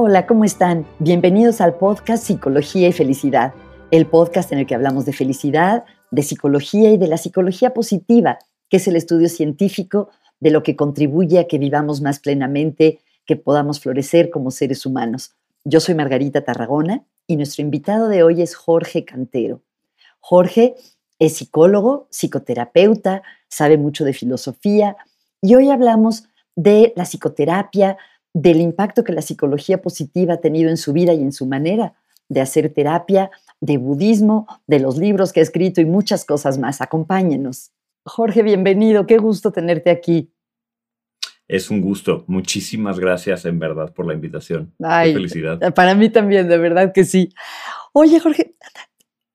Hola, ¿cómo están? Bienvenidos al podcast Psicología y Felicidad, el podcast en el que hablamos de felicidad, de psicología y de la psicología positiva, que es el estudio científico de lo que contribuye a que vivamos más plenamente, que podamos florecer como seres humanos. Yo soy Margarita Tarragona y nuestro invitado de hoy es Jorge Cantero. Jorge es psicólogo, psicoterapeuta, sabe mucho de filosofía y hoy hablamos de la psicoterapia, del impacto que la psicología positiva ha tenido en su vida y en su manera de hacer terapia, de budismo, de los libros que ha escrito y muchas cosas más. Acompáñenos. Jorge, bienvenido. Qué gusto tenerte aquí. Es un gusto. Muchísimas gracias en verdad por la invitación. Qué felicidad. Para mí también, de verdad que sí. Oye, Jorge,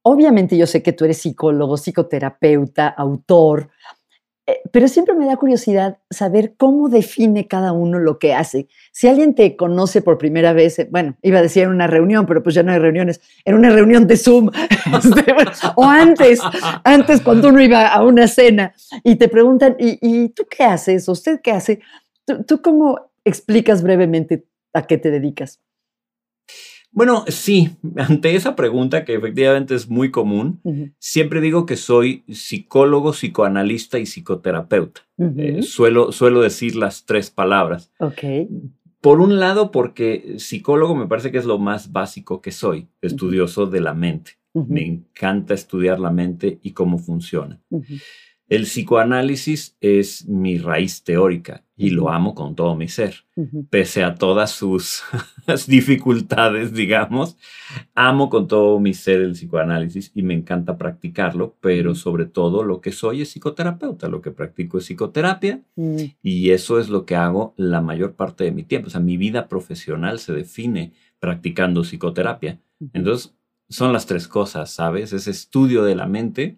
obviamente yo sé que tú eres psicólogo, psicoterapeuta, autor, pero siempre me da curiosidad saber cómo define cada uno lo que hace. Si alguien te conoce por primera vez, eh, bueno, iba a decir en una reunión, pero pues ya no hay reuniones, en una reunión de Zoom, este, o antes, antes cuando uno iba a una cena y te preguntan, ¿y, tú qué haces? ¿Usted qué hace? ¿Tú cómo explicas brevemente a qué te dedicas? Bueno, sí, ante esa pregunta que efectivamente es muy común, siempre digo que soy psicólogo, psicoanalista y psicoterapeuta. Eh, suelo, suelo decir las tres palabras. Ok. Por un lado, porque psicólogo me parece que es lo más básico que soy, estudioso de la mente. Me encanta estudiar la mente y cómo funciona. El psicoanálisis es mi raíz teórica y lo amo con todo mi ser, pese a todas sus dificultades, digamos. Amo con todo mi ser el psicoanálisis y me encanta practicarlo, pero sobre todo lo que soy es psicoterapeuta, lo que practico es psicoterapia mm. y eso es lo que hago la mayor parte de mi tiempo. O sea, mi vida profesional se define practicando psicoterapia. Entonces, son las tres cosas, ¿sabes? Es estudio de la mente,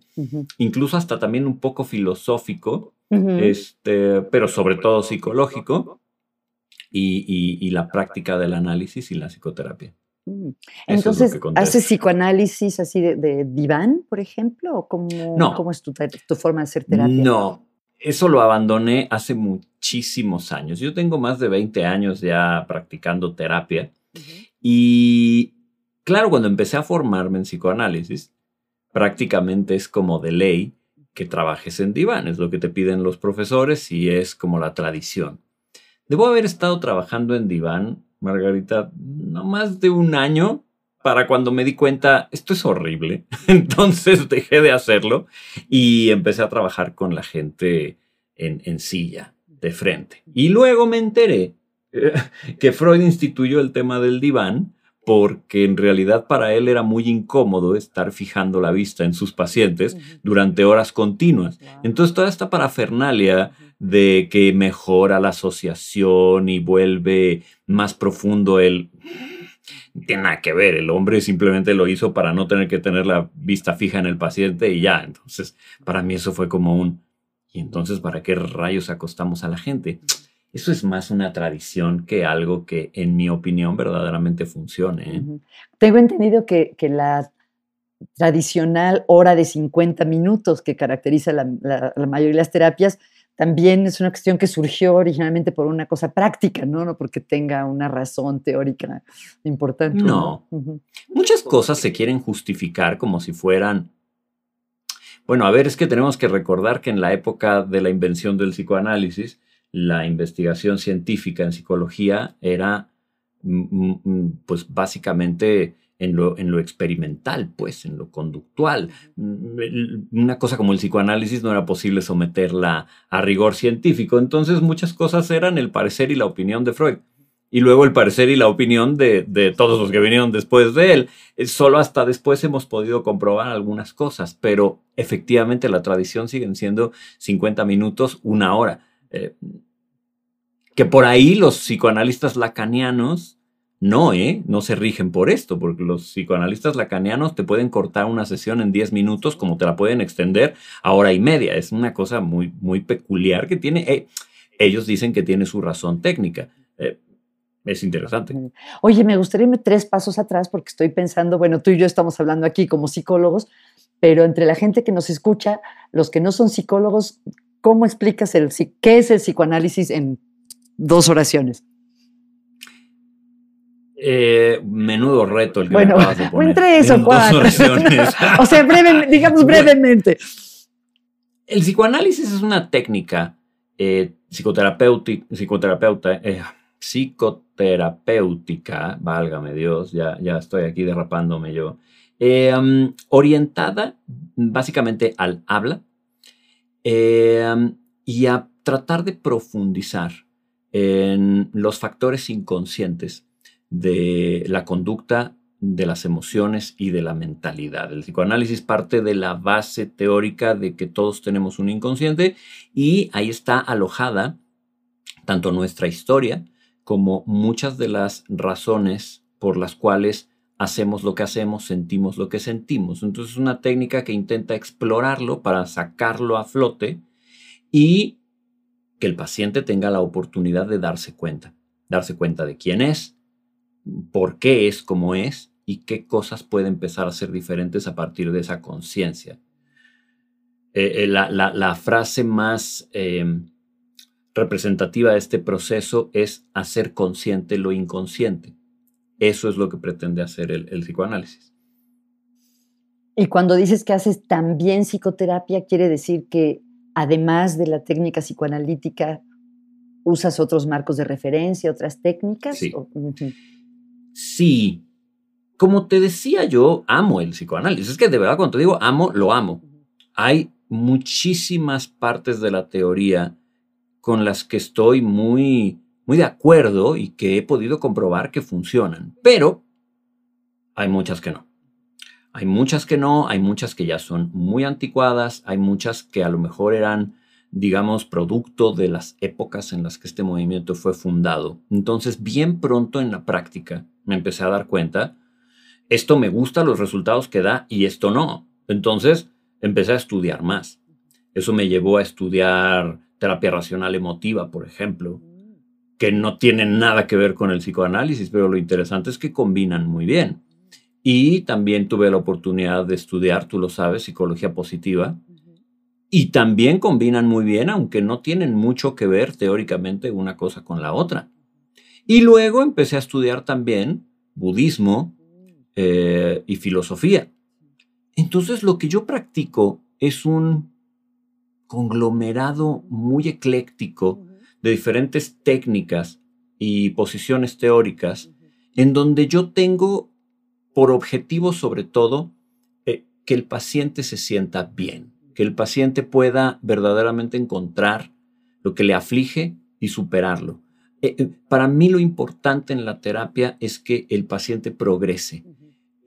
incluso hasta también un poco filosófico, este, pero sobre todo psicológico, y, la práctica del análisis y la psicoterapia. Mm. Entonces, ¿haces psicoanálisis así de, diván, por ejemplo? ¿O cómo, cómo es tu, tu, forma de hacer terapia? No, eso lo abandoné hace muchísimos años. Yo tengo más de 20 años ya practicando terapia y Claro, cuando empecé a formarme en psicoanálisis, prácticamente es como de ley que trabajes en diván, es lo que te piden los profesores y es como la tradición. Debo haber estado trabajando en diván, Margarita, no más de un año para cuando me di cuenta, esto es horrible. Entonces dejé de hacerlo y empecé a trabajar con la gente en, en silla, de frente. Y luego me enteré que Freud instituyó el tema del diván porque en realidad para él era muy incómodo estar fijando la vista en sus pacientes durante horas continuas. Entonces toda esta parafernalia de que mejora la asociación y vuelve más profundo el... Tiene nada que ver, el hombre simplemente lo hizo para no tener que tener la vista fija en el paciente y ya. Entonces, para mí eso fue como un... ¿Y entonces para qué rayos acostamos a la gente? Eso es más una tradición que algo que, en mi opinión, verdaderamente funcione. ¿eh? Tengo entendido que, la tradicional hora de 50 minutos que caracteriza la, mayoría de las terapias también es una cuestión que surgió originalmente por una cosa práctica, ¿no? No porque tenga una razón teórica importante. No. Muchas cosas se quieren justificar como si fueran. Bueno, a ver, es que tenemos que recordar que en la época de la invención del psicoanálisis, la investigación científica en psicología era mm, mm, pues básicamente en lo, en lo, experimental, pues, en lo conductual. Mm, una cosa como el psicoanálisis no era posible someterla a rigor científico, entonces muchas cosas eran el parecer y la opinión de Freud. Y luego el parecer y la opinión de, de todos los que vinieron después de él. Eh, solo hasta después hemos podido comprobar algunas cosas, pero efectivamente la tradición siguen siendo 50 minutos, una hora. Eh, que por ahí los psicoanalistas lacanianos no, ¿eh? No se rigen por esto, porque los psicoanalistas lacanianos te pueden cortar una sesión en 10 minutos como te la pueden extender a hora y media. Es una cosa muy, muy peculiar que tiene. Eh, ellos dicen que tiene su razón técnica. Eh, es interesante. Oye, me gustaría irme tres pasos atrás porque estoy pensando, bueno, tú y yo estamos hablando aquí como psicólogos, pero entre la gente que nos escucha, los que no son psicólogos, ¿cómo explicas el, qué es el psicoanálisis en dos oraciones. Eh, menudo reto el que bueno, me acabas de poner. entre eso, En dos oraciones. o sea, breve, digamos brevemente. El psicoanálisis es una técnica eh, psicoterapéutica, psicoterapeuta, eh, psicoterapéutica, válgame Dios, ya, ya estoy aquí derrapándome yo, eh, um, orientada básicamente al habla eh, um, y a tratar de profundizar en los factores inconscientes de la conducta, de las emociones y de la mentalidad. El psicoanálisis parte de la base teórica de que todos tenemos un inconsciente y ahí está alojada tanto nuestra historia como muchas de las razones por las cuales hacemos lo que hacemos, sentimos lo que sentimos. Entonces es una técnica que intenta explorarlo para sacarlo a flote y que el paciente tenga la oportunidad de darse cuenta, darse cuenta de quién es, por qué es como es y qué cosas puede empezar a ser diferentes a partir de esa conciencia. Eh, eh, la, la- frase más eh, representativa de este proceso es hacer consciente lo inconsciente. Eso es lo que pretende hacer el, el psicoanálisis. Y cuando dices que haces también psicoterapia, quiere decir que además de la técnica psicoanalítica, usas otros marcos de referencia, otras técnicas. Sí. O-. Sí, como te decía yo, amo el psicoanálisis. Es que de verdad cuando te digo amo, lo amo. Hay muchísimas partes de la teoría con las que estoy muy, muy de acuerdo y que he podido comprobar que funcionan, pero hay muchas que no. Hay muchas que no, hay muchas que ya son muy anticuadas, hay muchas que a lo mejor eran, digamos, producto de las épocas en las que este movimiento fue fundado. Entonces, bien pronto en la práctica me empecé a dar cuenta, esto me gusta los resultados que da y esto no. Entonces, empecé a estudiar más. Eso me llevó a estudiar terapia racional emotiva, por ejemplo, que no tienen nada que ver con el psicoanálisis, pero lo interesante es que combinan muy bien. Y también tuve la oportunidad de estudiar, tú lo sabes, psicología positiva. Y también combinan muy bien, aunque no tienen mucho que ver teóricamente una cosa con la otra. Y luego empecé a estudiar también budismo eh, y filosofía. Entonces lo que yo practico es un conglomerado muy ecléctico de diferentes técnicas y posiciones teóricas, en donde yo tengo por objetivo sobre todo eh, que el paciente se sienta bien, que el paciente pueda verdaderamente encontrar lo que le aflige y superarlo. Eh, eh, para mí lo importante en la terapia es que el paciente progrese.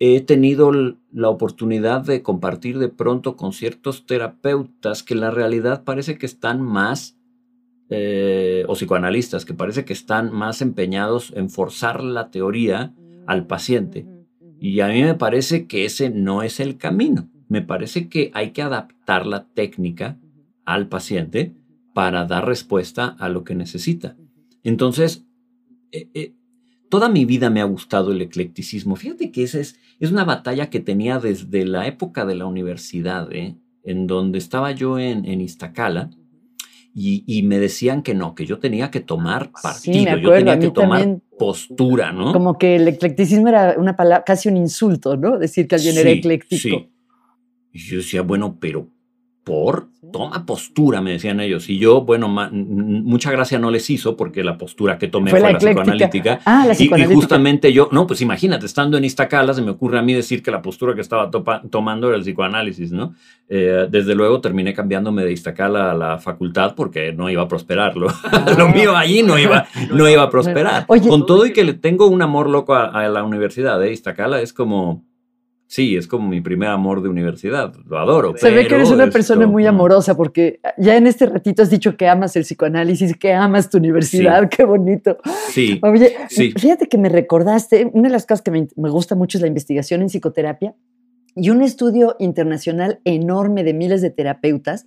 He tenido la oportunidad de compartir de pronto con ciertos terapeutas que la realidad parece que están más eh, o psicoanalistas que parece que están más empeñados en forzar la teoría al paciente. Y a mí me parece que ese no es el camino. Me parece que hay que adaptar la técnica al paciente para dar respuesta a lo que necesita. Entonces, eh, eh, toda mi vida me ha gustado el eclecticismo. Fíjate que esa es, es una batalla que tenía desde la época de la universidad, ¿eh? en donde estaba yo en, en Iztacala y, y me decían que no, que yo tenía que tomar partido, yo acuerdo, tenía que tomar también. postura, ¿no? Como que el eclecticismo era una palabra, casi un insulto, ¿no? Decir que alguien era ecléctico. sí. Y yo decía, bueno, pero por, toma postura, me decían ellos. Y yo, bueno, mucha gracia no les hizo porque la postura que tomé Fue fue, la psicoanalítica. Ah, la Y, y psicoanalítica. justamente yo, no, pues imagínate, estando en Iztacala, se me ocurre a mí decir que la postura que estaba topa- tomando era el psicoanálisis, ¿no? Eh, desde luego terminé cambiándome de Iztacala a la facultad porque no iba a prosperar. Lo, lo mío allí no iba, no iba a prosperar. Oye- Con todo y que le tengo un amor loco a, a la universidad de Iztacala, es como, sí, es como mi primer amor de universidad. Lo adoro. Se ve que eres una persona muy amorosa porque ya en este ratito has dicho que amas el psicoanálisis, que amas tu universidad, qué bonito. Sí, Oye, Sí. fíjate que me recordaste, una de las cosas que me, me gusta mucho es la investigación en psicoterapia y un estudio internacional enorme de miles de terapeutas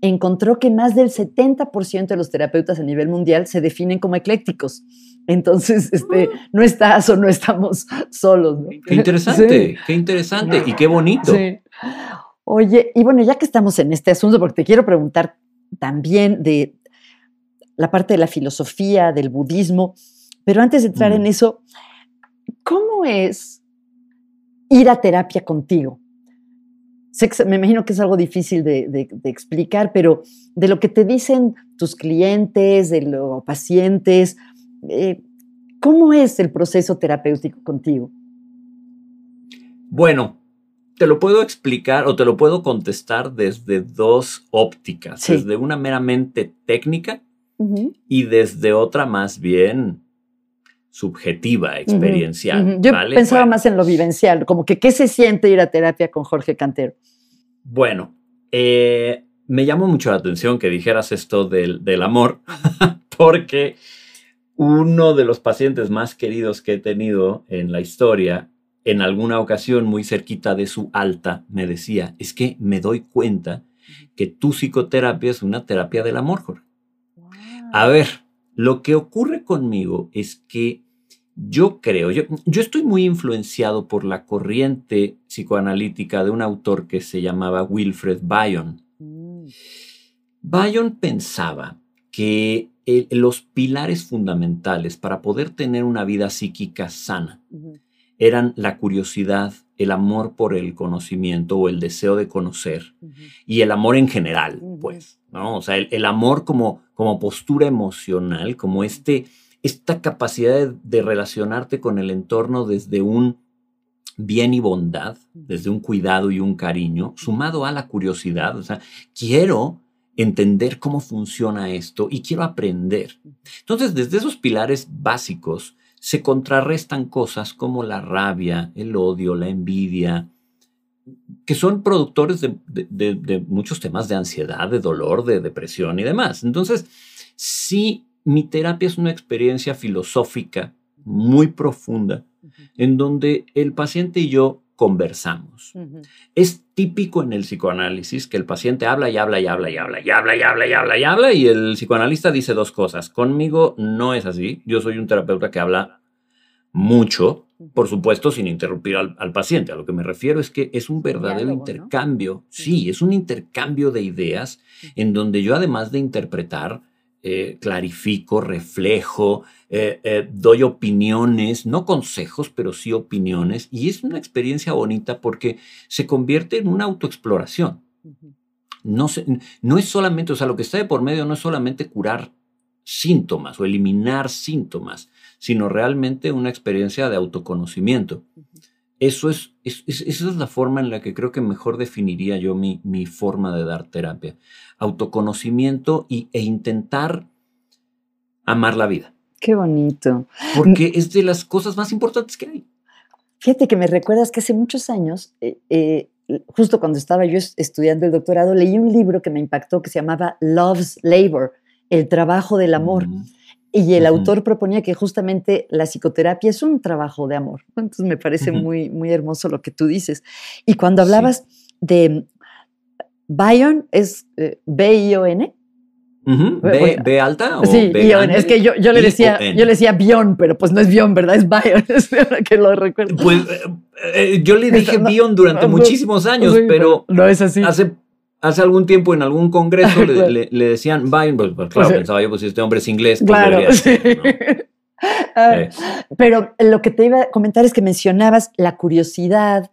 encontró que más del 70% de los terapeutas a nivel mundial se definen como eclécticos. Entonces, este, no estás o no estamos solos. ¿no? qué interesante, qué interesante y qué bonito. Sí. Oye, y bueno, ya que estamos en este asunto, porque te quiero preguntar también de la parte de la filosofía, del budismo, pero antes de entrar Mm. en eso, ¿Cómo es ir a terapia contigo? Me imagino que es algo difícil de, explicar, pero de lo que te dicen tus clientes, de los pacientes, eh, ¿cómo es el proceso terapéutico contigo? Bueno, te lo puedo explicar o te lo puedo contestar desde dos ópticas, desde una meramente técnica y desde otra más bien subjetiva, experiencial. Yo pensaba más en lo vivencial, como que qué se siente ir a terapia con Jorge Cantero. Bueno, eh, me llamó mucho la atención que dijeras esto del, del amor, porque uno de los pacientes más queridos que he tenido en la historia, en alguna ocasión muy cerquita de su alta, me decía, es que me doy cuenta que tu psicoterapia es una terapia del amor, Jorge. A ver, lo que ocurre conmigo es que yo creo, yo, estoy muy influenciado por la corriente psicoanalítica de un autor que se llamaba Wilfred Bion. Mm. Bion pensaba que los pilares fundamentales para poder tener una vida psíquica sana eran la curiosidad, el amor por el conocimiento o el deseo de conocer y el amor en general, pues, ¿no? O sea, el, amor como, como postura emocional, como este esta capacidad de, relacionarte con el entorno desde un bien y bondad, desde un cuidado y un cariño, sumado a la curiosidad. O sea, quiero entender cómo funciona esto y quiero aprender. Entonces, desde esos pilares básicos se contrarrestan cosas como la rabia, el odio, la envidia, que son productores de, de muchos temas de ansiedad, de dolor, de depresión y demás. Entonces, sí mi terapia es una experiencia filosófica muy profunda en donde el paciente y yo conversamos. Es típico en el psicoanálisis que el paciente habla y habla y habla y habla y habla y habla y habla y habla y el psicoanalista dice dos cosas. Conmigo no es así. Yo soy un terapeuta que habla mucho, por supuesto, sin interrumpir al, paciente. A lo que me refiero es que es un verdadero intercambio. Sí, es un intercambio de ideas en donde yo, además de interpretar, eh, clarifico, reflejo, eh, eh, doy opiniones, no consejos, pero sí opiniones. Y es una experiencia bonita porque se convierte en una autoexploración. no, no es solamente, o sea, lo que está de por medio no es solamente curar síntomas o eliminar síntomas, sino realmente una experiencia de autoconocimiento. Eso es, esa es la forma en la que creo que mejor definiría yo mi, mi forma de dar terapia. Autoconocimiento y, e intentar amar la vida. Qué bonito. Porque es de las cosas más importantes que hay. Fíjate que me recuerdas que hace muchos años, eh, eh, justo cuando estaba yo estudiando el doctorado, leí un libro que me impactó que se llamaba Love's Labor, el trabajo del amor. Y el autor proponía que justamente la psicoterapia es un trabajo de amor. Entonces me parece muy, muy hermoso lo que tú dices. Y cuando hablabas de Bion, ¿es eh, B-I-O-N? B, alta o sí, Bion. Es que yo, yo le decía, yo le decía Bion, pero pues no es Bion, ¿verdad? Es Bion, es que lo recuerdo. Pues eh, eh, yo le dije Bion durante muchísimos años, pero no es así. Hace hace algún tiempo en algún congreso le, decían Bion, pues, pues claro, pensaba yo, pues si este hombre es inglés, pues claro, ah, Pero lo que te iba a comentar es que mencionabas la curiosidad.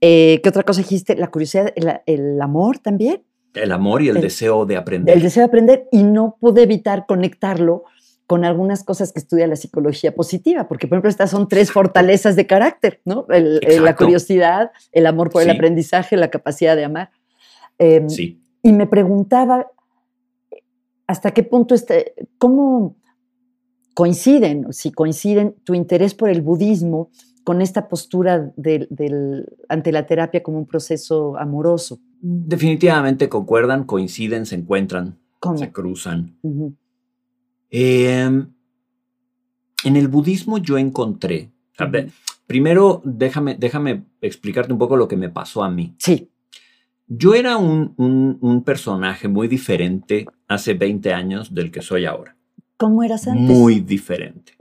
Eh, ¿Qué otra cosa dijiste? La curiosidad, el, amor también. El amor y el, deseo de aprender. El deseo de aprender y no pude evitar conectarlo con algunas cosas que estudia la psicología positiva, porque por ejemplo estas son tres fortalezas de carácter, ¿no? la curiosidad, el amor por el aprendizaje, la capacidad de amar. Em, sí. Y me preguntaba hasta qué punto, este, cómo coinciden, si coinciden tu interés por el budismo con esta postura del, ante la terapia como un proceso amoroso. Definitivamente concuerdan, coinciden, se encuentran, se cruzan. Em, en el budismo yo encontré, primero déjame, déjame explicarte un poco lo que me pasó a mí. Sí. Yo era un, personaje muy diferente hace 20 años del que soy ahora. ¿Cómo eras antes? Muy diferente.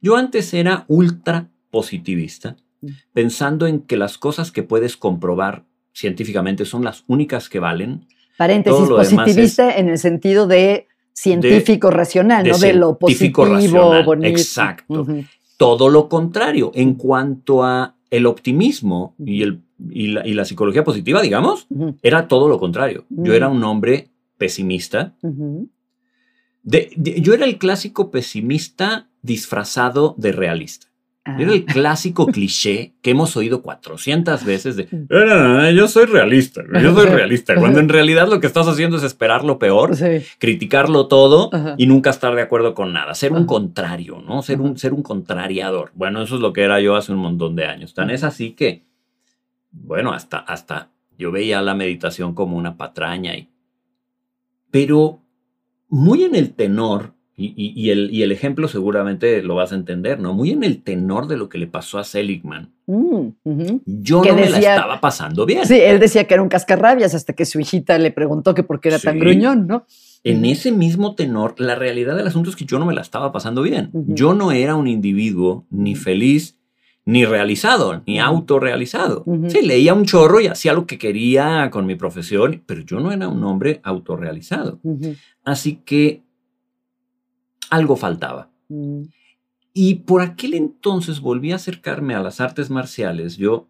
Yo antes era ultra positivista, mm. pensando en que las cosas que puedes comprobar científicamente son las únicas que valen. Paréntesis, positivista en el sentido de científico racional, no de lo positivo, bonito. Exacto. todo lo contrario. En cuanto a el optimismo y, el, y, la, psicología positiva, digamos, era todo lo contrario. Yo era un hombre pesimista. yo era el clásico pesimista disfrazado de realista. Era el clásico cliché que hemos oído 400 veces de yo soy realista, yo soy realista, cuando en realidad lo que estás haciendo es esperar lo peor, criticarlo todo y nunca estar de acuerdo con nada, ser un contrario, ¿no? Ser un, ser un contrariador. Bueno, eso es lo que era yo hace un montón de años. Tan es así que, bueno, hasta, hasta yo veía la meditación como una patraña y... Pero muy en el tenor y, el, y, el, ejemplo seguramente lo vas a entender, ¿no? Muy en el tenor de lo que le pasó a Seligman. Mm, Yo no me la estaba pasando bien. Sí, él decía que era un cascarrabias hasta que su hijita le preguntó que por qué era tan gruñón, ¿no? En ese mismo tenor, la realidad del asunto es que yo no me la estaba pasando bien. Yo no era un individuo ni feliz, ni realizado, ni autorrealizado. Sí, leía un chorro y hacía lo que quería con mi profesión, pero yo no era un hombre autorrealizado. Así que algo faltaba. Mm. Y por aquel entonces volví a acercarme a las artes marciales. Yo,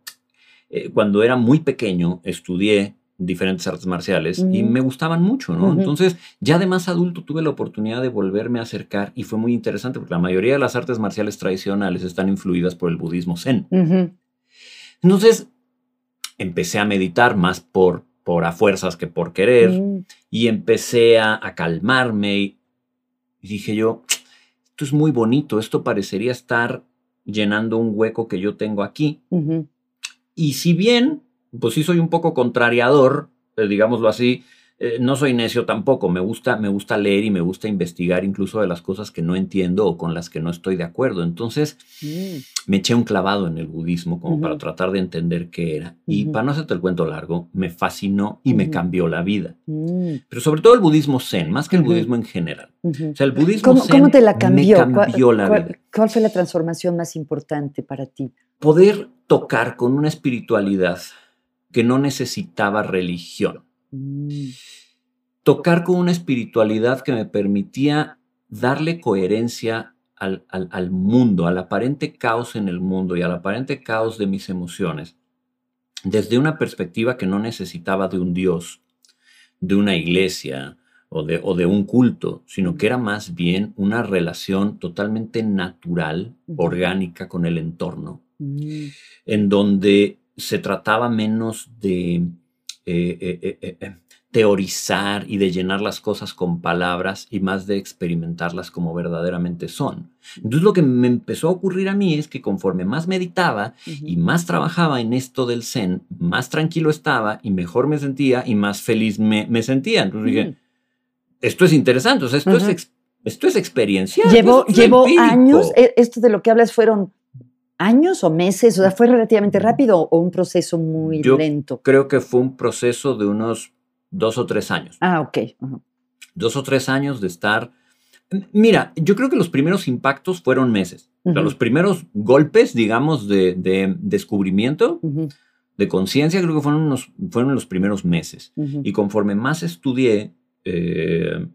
eh, cuando era muy pequeño, estudié diferentes artes marciales y me gustaban mucho, ¿no? Entonces, ya de más adulto tuve la oportunidad de volverme a acercar y fue muy interesante porque la mayoría de las artes marciales tradicionales están influidas por el budismo zen. Entonces, empecé a meditar más por, por a fuerzas que por querer y empecé a, a calmarme y y dije yo, esto es muy bonito, esto parecería estar llenando un hueco que yo tengo aquí. Y si bien, pues sí soy un poco contrariador, eh, digámoslo así, eh, no soy necio tampoco, me gusta, me gusta leer y me gusta investigar incluso de las cosas que no entiendo o con las que no estoy de acuerdo. Entonces mm. me eché un clavado en el budismo como para tratar de entender qué era. Y para no hacerte el cuento largo, me fascinó y me cambió la vida. Mm. Pero sobre todo el budismo zen, más que el budismo en general. O sea, el budismo ¿Cómo, zen te la cambió? me cambió la vida. ¿Cuál fue la transformación más importante para ti? Poder tocar con una espiritualidad que no necesitaba religión Mm. Tocar con una espiritualidad que me permitía darle coherencia al, al, mundo, al aparente caos en el mundo y al aparente caos de mis emociones, desde una perspectiva que no necesitaba de un Dios, de una iglesia o de, o de un culto, sino que era más bien una relación totalmente natural, orgánica con el entorno, mm. en donde se trataba menos de eh, eh, eh, teorizar y de llenar las cosas con palabras y más de experimentarlas como verdaderamente son. Entonces lo que me empezó a ocurrir a mí es que conforme más meditaba y más trabajaba en esto del zen, más tranquilo estaba y mejor me sentía y más feliz me, sentía. Entonces dije, esto es interesante, esto, es, esto es experiencial. Llevo, llevo años, e, esto de lo que hablas fueron años o meses? O sea, ¿fue relativamente rápido o un proceso muy Yo lento? Creo que fue un proceso de unos dos o tres años. Ah, ok. Dos o tres años de estar... Mira, yo creo que los primeros impactos fueron meses. o sea, los primeros golpes, digamos, de, descubrimiento, de conciencia, creo que fueron, los, fueron los primeros meses. Y conforme más estudié, eh,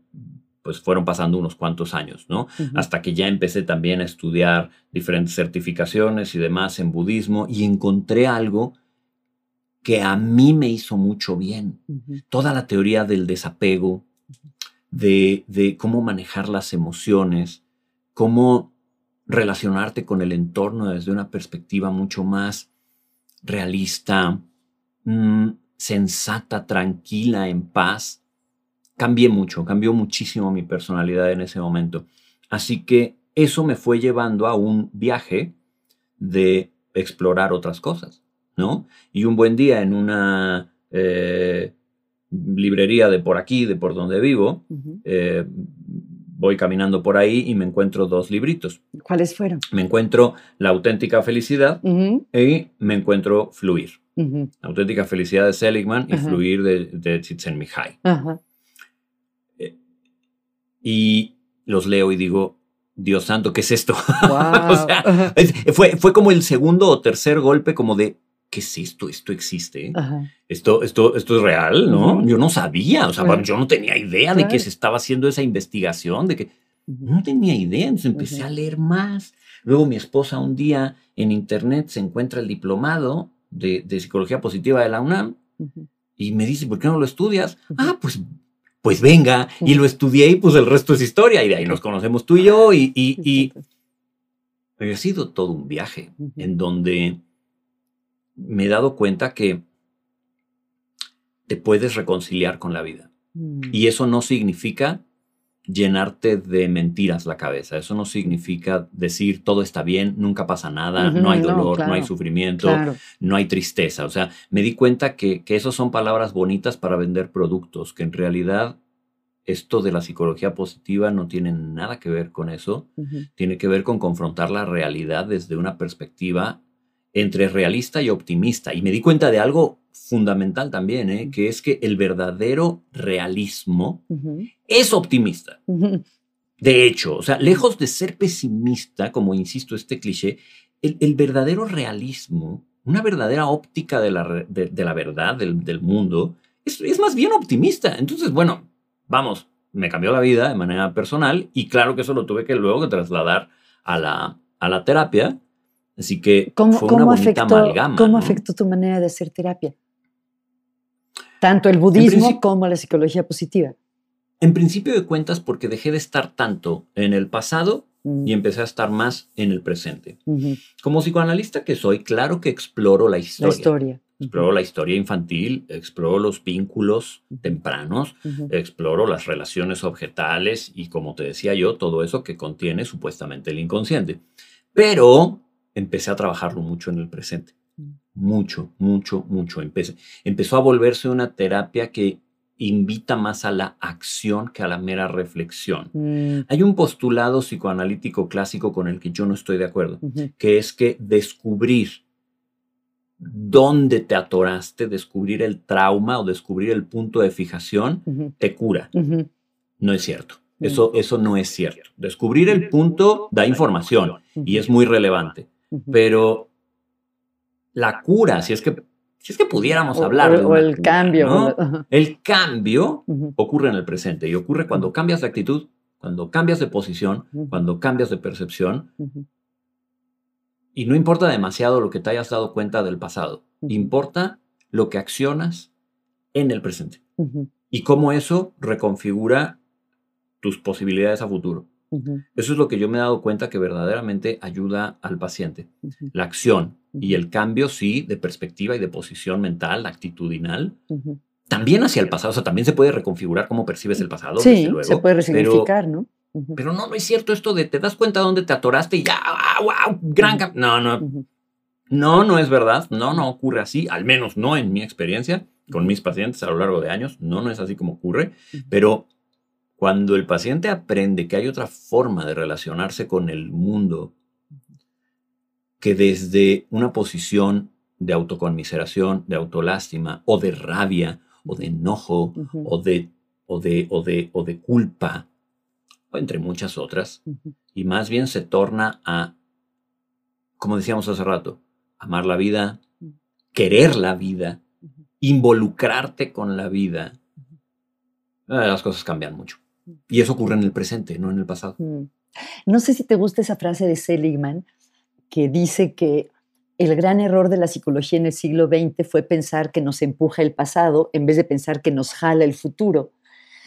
pues fueron pasando unos cuantos años, ¿no? Hasta que ya empecé también a estudiar diferentes certificaciones y demás en budismo y encontré algo que a mí me hizo mucho bien. Toda la teoría del desapego, de, de, cómo manejar las emociones, cómo relacionarte con el entorno desde una perspectiva mucho más realista, mm, sensata, tranquila, en paz cambié mucho, cambió muchísimo mi personalidad en ese momento. Así que eso me fue llevando a un viaje de explorar otras cosas, ¿no? Y un buen día en una eh, librería de por aquí, de por donde vivo, eh, voy caminando por ahí y me encuentro dos libritos. ¿Cuáles fueron? Me encuentro La auténtica felicidad y me encuentro Fluir. La auténtica felicidad de Seligman y Fluir de, de Csikszentmihalyi. Y los leo y digo, Dios santo, ¿qué es esto? fue, fue como el segundo o tercer golpe como de, ¿qué es esto? Esto existe. Esto, esto, esto es real, ¿no? Yo no sabía, o sea, yo no tenía idea de que se estaba haciendo esa investigación, de que no tenía idea. Entonces empecé a leer más, Luego mi esposa un día en internet se encuentra el diplomado de, psicología positiva de la UNAM y me dice, ¿por qué no lo estudias? Ah, pues, pues venga. Y lo estudié y pues el resto es historia y de ahí nos conocemos tú y yo y, y, ha sido todo un viaje en donde me he dado cuenta que te puedes reconciliar con la vida. Mm. Y eso no significa llenarte de mentiras la cabeza. Eso no significa decir todo está bien, nunca pasa nada, no hay dolor, no, hay sufrimiento, no hay tristeza. O sea, me di cuenta que, que esas son palabras bonitas para vender productos, que en realidad esto de la psicología positiva no tiene nada que ver con eso, tiene que ver con confrontar la realidad desde una perspectiva entre realista y optimista. Y me di cuenta de algo fundamental también, ¿eh? que es que el verdadero realismo es optimista. De hecho, o sea, lejos de ser pesimista, como insisto este cliché, el, verdadero realismo, una verdadera óptica de la, de, la verdad del, mundo, es, es, más bien optimista. Entonces, bueno, vamos, me cambió la vida de manera personal y claro que eso lo tuve que luego trasladar a la, a la terapia. Así que ¿Cómo, fue una bonita amalgama. ¿Cómo afectó tu manera de hacer terapia? Tanto el budismo como la psicología positiva. En principio de cuentas, porque dejé de estar tanto en el pasado mm. y empecé a estar más en el presente. Como psicoanalista que soy, claro que exploro la historia. La historia. Exploro la historia infantil, exploro los vínculos tempranos, exploro las relaciones objetales y, como te decía yo, todo eso que contiene supuestamente el inconsciente. Pero empecé a trabajarlo mucho en el presente mucho, mucho, mucho. empezó a volverse una terapia que invita más a la acción que a la mera reflexión. Mm. Hay un postulado psicoanalítico clásico con el que yo no estoy de acuerdo, que es que descubrir dónde te atoraste, descubrir el trauma o descubrir el punto de fijación, te cura. No es cierto. Mm. Eso, eso no es cierto. Descubrir el punto da información y es muy relevante, pero la cura, si es que, si es que pudiéramos hablar. O, el cambio. El cambio ocurre en el presente y ocurre cuando cambias de actitud, cuando cambias de posición, cuando cambias de percepción. Y no importa demasiado lo que te hayas dado cuenta del pasado, importa lo que accionas en el presente y cómo eso reconfigura tus posibilidades a futuro. Eso es lo que yo me he dado cuenta que verdaderamente ayuda al paciente. La acción y el cambio, sí, de perspectiva y de posición mental, actitudinal. También hacia el pasado, o sea, también se puede reconfigurar cómo percibes el pasado. Sí, se puede resignificar, ¿no? Pero no, no es cierto esto de te das cuenta dónde te atoraste y ya, wow, gran cambio. No, no. No, no es verdad. No, no ocurre así. Al menos no en mi experiencia con mis pacientes a lo largo de años. No, no es así como ocurre. Pero cuando el paciente aprende que hay otra forma de relacionarse con el mundo que desde una posición de autoconmiseración, de autolástima o de rabia o de enojo o, de, o, de, o, de, o de culpa, o entre muchas otras, y más bien se torna a, como decíamos hace rato, amar la vida, querer la vida, involucrarte con la vida, eh, las cosas cambian mucho. Y eso ocurre en el presente, no en el pasado. Mm. No sé si te gusta esa frase de Seligman que dice que el gran error de la psicología en el siglo XX fue pensar que nos empuja el pasado en vez de pensar que nos jala el futuro.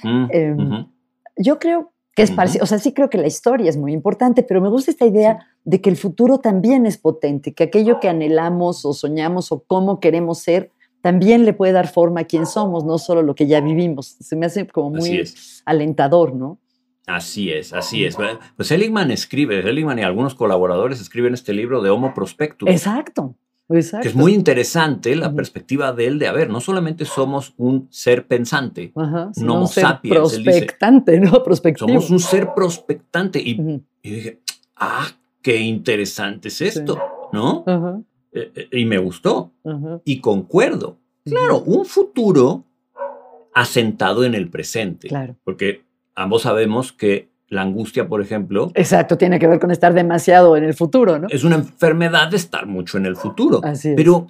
Mm, em, yo creo que es parecido, o sea, sí creo que la historia es muy importante, pero me gusta esta idea de que el futuro también es potente, que aquello que anhelamos o soñamos o cómo queremos ser también le puede dar forma a quién somos, no solo lo que ya vivimos. Se me hace como muy alentador, ¿no? Así es, así es. Pues Seligman escribe, Seligman y algunos colaboradores escriben este libro de Homo Prospectus. Exacto. Exacto. Que es muy interesante la perspectiva de él de, a ver, no solamente somos un ser pensante, Ajá, un homo sapiens. Prospectante, ¿no? Prospectivo. Somos un ser prospectante. Y, dije, ah, qué interesante es esto, ¿no? Ajá. Eh, eh, y me gustó. Y concuerdo. Claro, un futuro asentado en el presente. Claro. Porque ambos sabemos que la angustia, por ejemplo. Exacto, tiene que ver con estar demasiado en el futuro, ¿no? Es una enfermedad de estar mucho en el futuro. Así es. Pero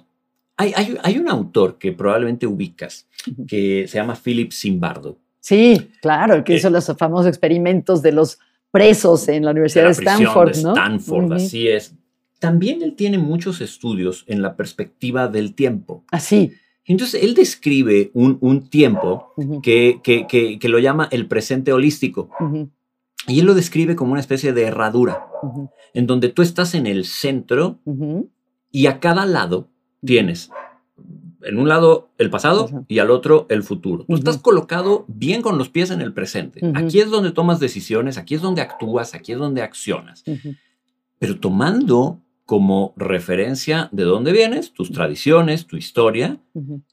hay, hay, un autor que probablemente ubicas, que se llama Philip Zimbardo. Sí, claro, el que hizo eh, los famosos experimentos de los presos en la Universidad de, Stanford, ¿no? Stanford, así es. También él tiene muchos estudios en la perspectiva del tiempo. Así. Entonces, él describe un, tiempo que, que, lo llama el presente holístico. Y él lo describe como una especie de herradura, en donde tú estás en el centro y a cada lado tienes, en un lado el pasado y al otro el futuro. Tú estás colocado bien con los pies en el presente. Aquí es donde tomas decisiones, aquí es donde actúas, aquí es donde accionas. Pero tomando como referencia de dónde vienes, tus tradiciones, tu historia,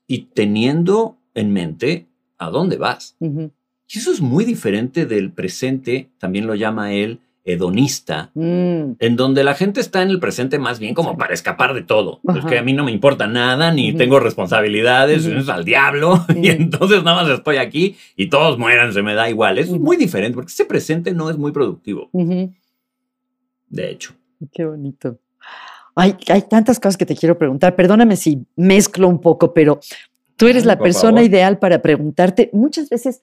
y teniendo en mente a dónde vas. Y eso es muy diferente del presente, también lo llama él hedonista, mm. en donde la gente está en el presente más bien como para escapar de todo. Es que a mí no me importa nada, ni tengo responsabilidades, es al diablo, y entonces nada más estoy aquí y todos mueran, se me da igual. Es muy diferente porque ese presente no es muy productivo. De hecho. Qué bonito. Hay, hay tantas cosas que te quiero preguntar. Perdóname si mezclo un poco, pero tú eres la persona ideal para preguntarte. Muchas veces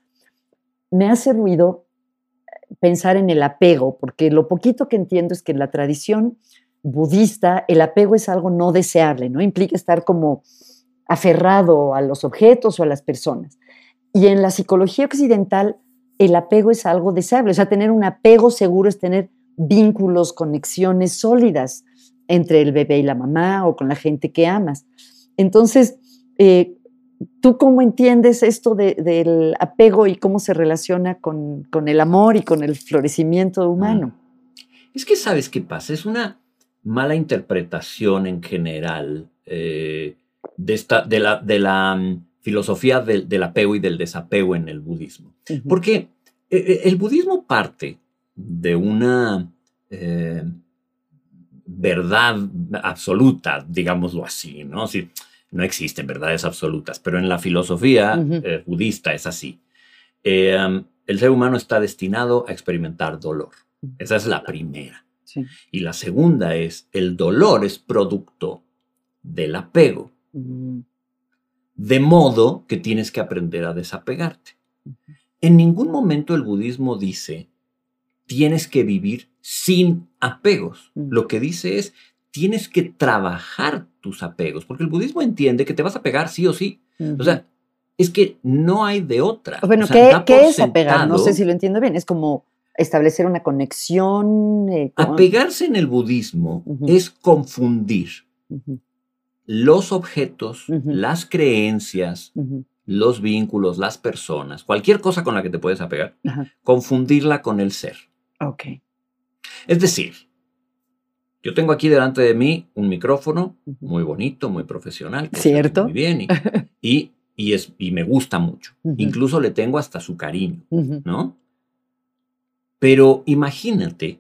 me hace ruido pensar en el apego, porque lo poquito que entiendo es que en la tradición budista el apego es algo no deseable, ¿no? Implica estar como aferrado a los objetos o a las personas. Y en la psicología occidental el apego es algo deseable, o sea, tener un apego seguro es tener vínculos, conexiones sólidas entre el bebé y la mamá o con la gente que amas. Entonces, eh, ¿tú cómo entiendes esto del apego y cómo se relaciona con, el amor y con el florecimiento humano? Es que sabes qué pasa, es una mala interpretación en general eh, de, esta, de, la, de la mm, filosofía del, apego y del desapego en el budismo. Porque eh, el budismo parte de una verdad absoluta, digámoslo así, ¿no? Si, no existen verdades absolutas, pero en la filosofía eh, budista es así. Em, el ser humano está destinado a experimentar dolor. Esa es la primera. Y la segunda es, el dolor es producto del apego. Mm. De modo que tienes que aprender a desapegarte. En ningún momento el budismo dice, tienes que vivir sin apegos. Mm. Lo que dice es, tienes que trabajar tus apegos, porque el budismo entiende que te vas a pegar sí o sí. O sea, es que no hay de otra. Bueno, ¿qué, es apegar? No sé si lo entiendo bien. Es como establecer una conexión. Eh, Apegarse en el budismo es confundir los objetos, las creencias, los vínculos, las personas, cualquier cosa con la que te puedes apegar, confundirla con el ser. Ok. Es decir, yo tengo aquí delante de mí un micrófono muy bonito, muy profesional. ¿Cierto? Muy bien. Y, y, es, y me gusta mucho. Incluso le tengo hasta su cariño, ¿no? Pero imagínate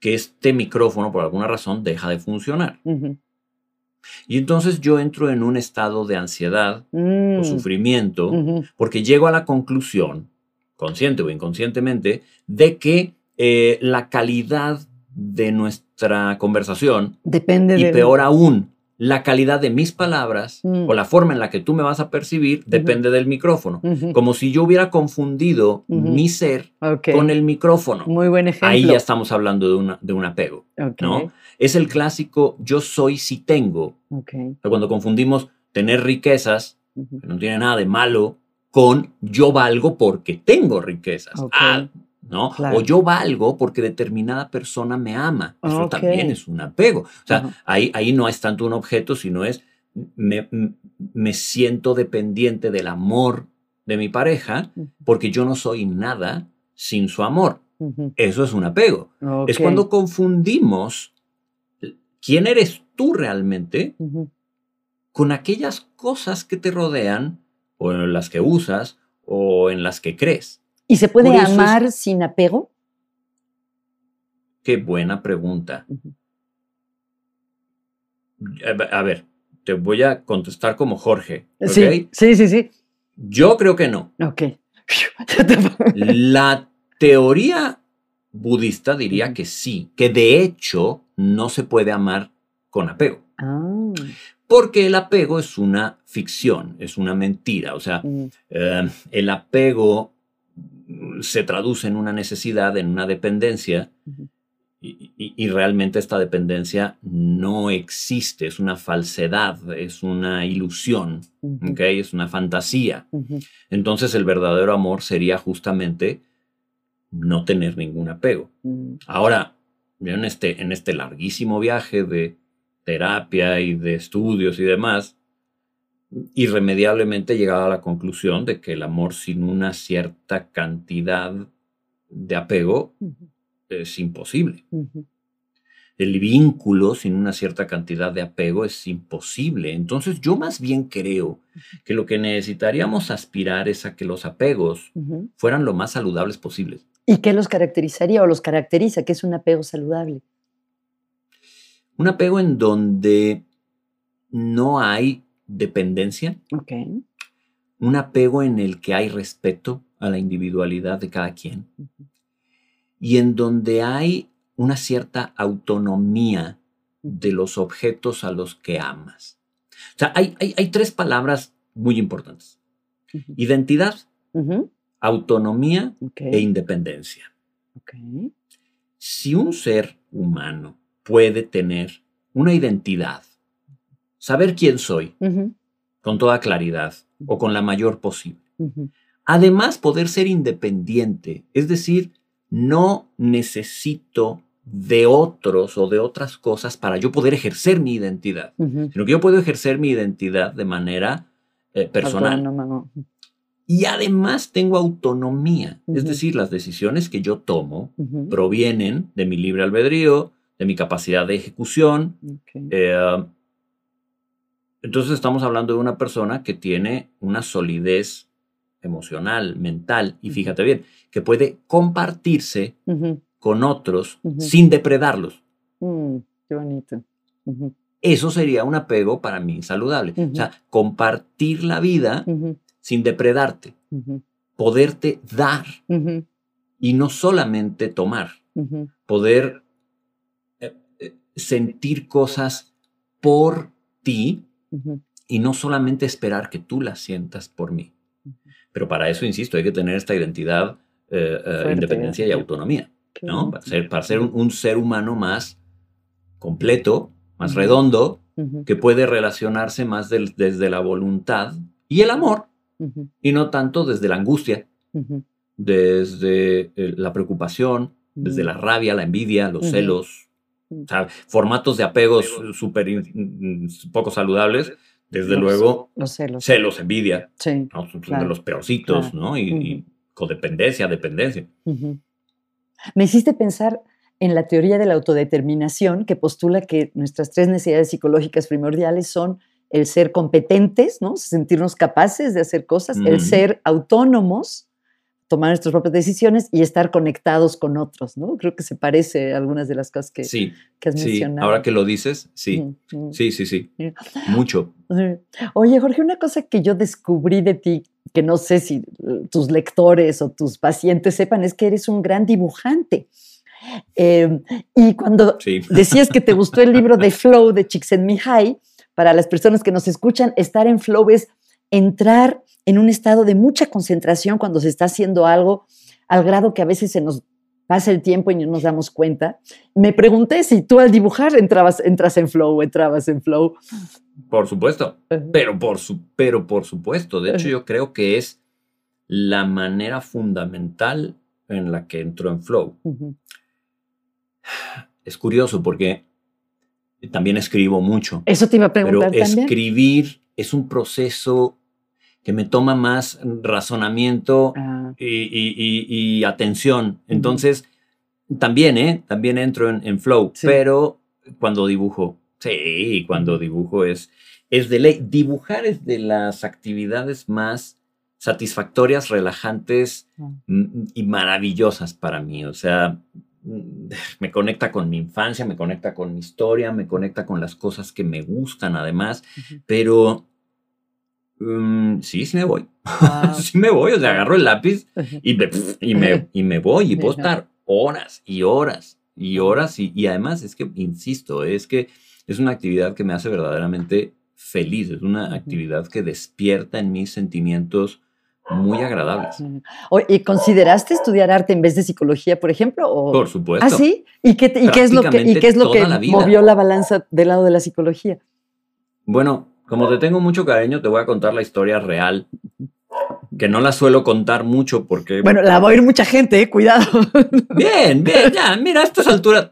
que este micrófono por alguna razón deja de funcionar. Y entonces yo entro en un estado de ansiedad o mm. sufrimiento porque llego a la conclusión, consciente o inconscientemente, de que eh, la calidad de nuestra conversación depende y peor aún, la calidad de mis palabras mm. o la forma en la que tú me vas a percibir depende del micrófono. Como si yo hubiera confundido mi ser con el micrófono. Muy buen ejemplo. Ahí ya estamos hablando de, una, de un apego. ¿no? Es el clásico yo soy si tengo. Cuando confundimos tener riquezas, que no tiene nada de malo, con yo valgo porque tengo riquezas. Ah, ¿no? O yo valgo porque determinada persona me ama. Eso también es un apego. O sea, ahí, ahí no es tanto un objeto, sino es me, me, siento dependiente del amor de mi pareja porque yo no soy nada sin su amor. Eso es un apego. Es cuando confundimos quién eres tú realmente con aquellas cosas que te rodean o en las que usas o en las que crees. ¿Y se puede amar sin apego? Qué buena pregunta. A ver, te voy a contestar como Jorge. Sí, sí, sí, sí. Yo creo que no. Ok. La teoría budista diría que sí, que de hecho no se puede amar con apego. Ah. Porque el apego es una ficción, es una mentira. O sea, mm. eh, el apego se traduce en una necesidad, en una dependencia, y, realmente esta dependencia no existe, es una falsedad, es una ilusión, es una fantasía. Entonces el verdadero amor sería justamente no tener ningún apego. Mm. Ahora, en este, en este larguísimo viaje de terapia y de estudios y demás, irremediablemente he llegado a la conclusión de que el amor sin una cierta cantidad de apego es imposible. El vínculo sin una cierta cantidad de apego es imposible. Entonces yo más bien creo que lo que necesitaríamos aspirar es a que los apegos fueran lo más saludables posibles. ¿Y qué los caracterizaría o los caracteriza? ¿Qué es un apego saludable? Un apego en donde no hay dependencia. Un apego en el que hay respeto a la individualidad de cada quien y en donde hay una cierta autonomía de los objetos a los que amas. O sea, hay, hay, tres palabras muy importantes. Identidad, autonomía e independencia. Si un ser humano puede tener una identidad, saber quién soy, con toda claridad o con la mayor posible, además poder ser independiente, es decir, no necesito de otros o de otras cosas para yo poder ejercer mi identidad, sino que yo puedo ejercer mi identidad de manera eh, personal. Y además tengo autonomía, es decir, las decisiones que yo tomo provienen de mi libre albedrío, de mi capacidad de ejecución. Eh, entonces estamos hablando de una persona que tiene una solidez emocional, mental, y fíjate bien, que puede compartirse con otros sin depredarlos. Mm, qué bonito. Eso sería un apego para mí saludable. O sea, compartir la vida sin depredarte, poderte dar y no solamente tomar, poder eh, eh, sentir cosas por ti y no solamente esperar que tú las sientas por mí. Pero para eso, insisto, hay que tener esta identidad, eh, eh, independencia y autonomía, ¿no? Para ser, para ser un, ser humano más completo, más redondo, que puede relacionarse más desde la voluntad y el amor, y no tanto desde la angustia, desde eh, la preocupación, desde la rabia, la envidia, los celos, o sea, formatos de apegos súper poco saludables desde luego, los celos. celos, envidia, sí, de los peorcitos, ¿no? Y, codependencia, dependencia. Me hiciste pensar en la teoría de la autodeterminación que postula que nuestras tres necesidades psicológicas primordiales son el ser competentes, ¿no? sentirnos capaces de hacer cosas, el ser autónomos tomar nuestras propias decisiones y estar conectados con otros, ¿no? Creo que se parece a algunas de las cosas que, sí, que has sí. Ahora que lo dices, sí, sí, sí, sí, mucho. Oye, Jorge, una cosa que yo descubrí de ti, que no sé si tus lectores o tus pacientes sepan, es que eres un gran dibujante. Em, y cuando decías que te gustó el libro de Flow de Csikszentmihalyi, para las personas que nos escuchan, estar en Flow es entrar en un estado de mucha concentración cuando se está haciendo algo, al grado que a veces se nos pasa el tiempo y no nos damos cuenta. Me pregunté si tú al dibujar entrabas, entras en flow, entrabas en flow. Por supuesto, pero por, su, pero por supuesto. De hecho, yo creo que es la manera fundamental en la que entro en flow. Es curioso porque también escribo mucho. Eso te iba a preguntar pero Escribir es un proceso que me toma más razonamiento ah. y, atención. Entonces, también, ¿eh? También entro en, flow, pero cuando dibujo, sí, cuando dibujo es, es de ley. Dibujar es de las actividades más satisfactorias, relajantes ah. y maravillosas para mí. O sea, me conecta con mi infancia, me conecta con mi historia, me conecta con las cosas que me gustan además, pero Mm, sí, sí me voy. sí me voy, o sea, agarro el lápiz y me, y me, y me voy y puedo estar horas y horas y horas y, además es que, insisto, es que es una actividad que me hace verdaderamente feliz, es una actividad que despierta en mis sentimientos muy agradables. ¿Y consideraste estudiar arte en vez de psicología, por ejemplo? O... Por supuesto. ¿Ah, sí? ¿Y qué, y qué es lo que, y qué es lo que movió la balanza del lado de la psicología? Bueno, como te tengo mucho cariño, te voy a contar la historia real, que no la suelo contar mucho porque... Bueno, la va a oír mucha gente, eh, cuidado. Bien, bien, ya, mira, a estas alturas,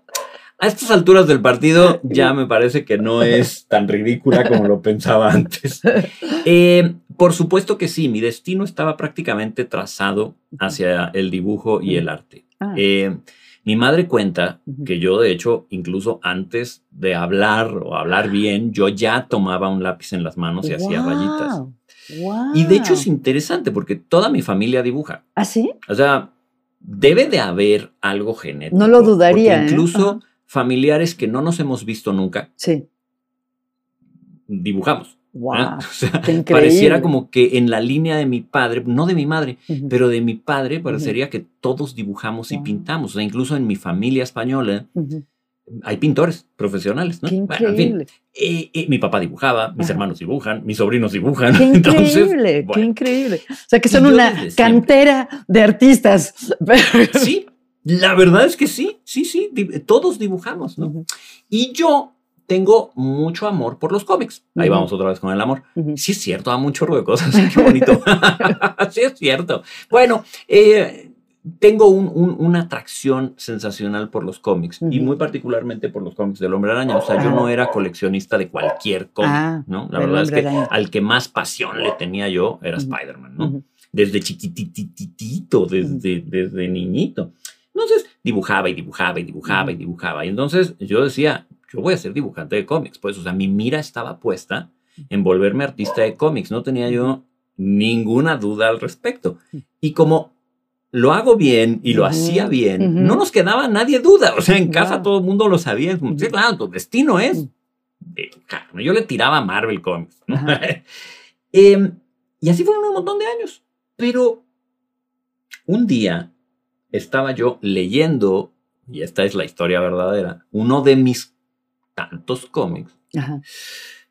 a estas alturas del partido ya me parece que no es tan ridícula como lo pensaba antes. Eh, por supuesto que sí, mi destino estaba prácticamente trazado hacia el dibujo y el arte. Ah. Eh, mi madre cuenta que yo, de hecho, incluso antes de hablar o hablar bien, yo ya tomaba un lápiz en las manos y hacía rayitas. Y de hecho es interesante porque toda mi familia dibuja. ¿Ah, sí? O sea, debe de haber algo genético. No lo dudaría. ¿eh? Incluso familiares que no nos hemos visto nunca. Sí. Dibujamos. Wow, pareciera como que en la línea de mi padre, no de mi madre, pero de mi padre, parecería que todos dibujamos y pintamos. O sea, incluso en mi familia española hay pintores profesionales, ¿no? Qué increíble. Eh, eh, mi papá dibujaba, mis hermanos dibujan, mis sobrinos dibujan. Qué increíble, qué increíble. O sea, que son una cantera de artistas. Sí, la verdad es que sí, sí, sí, todos dibujamos, ¿no? Y yo tengo mucho amor por los cómics. Ahí vamos otra vez con el amor. Sí es cierto, da mucho chorro de cosas. Qué bonito. sí es cierto. Bueno, eh, tengo una atracción sensacional por los cómics y muy particularmente por los cómics del Hombre Araña. O sea, yo no era coleccionista de cualquier cómic, ah, ¿no? La verdad es que al que más pasión le tenía yo era Spider-Man, ¿no? Desde chiquitititito, desde, desde niñito. Entonces dibujaba y dibujaba y dibujaba y dibujaba. Y entonces yo decía, yo voy a ser dibujante de cómics. Pues, o sea, mi mira estaba puesta en volverme artista de cómics. No tenía yo ninguna duda al respecto. Y como lo hago bien y lo hacía bien, no nos quedaba nadie duda. O sea, en casa todo el mundo lo sabía. sí, claro, tu destino es Yo le tiraba a Marvel Comics. Em, y así fueron un montón de años. Pero un día estaba yo leyendo, y esta es la historia verdadera, uno de mis tantos cómics.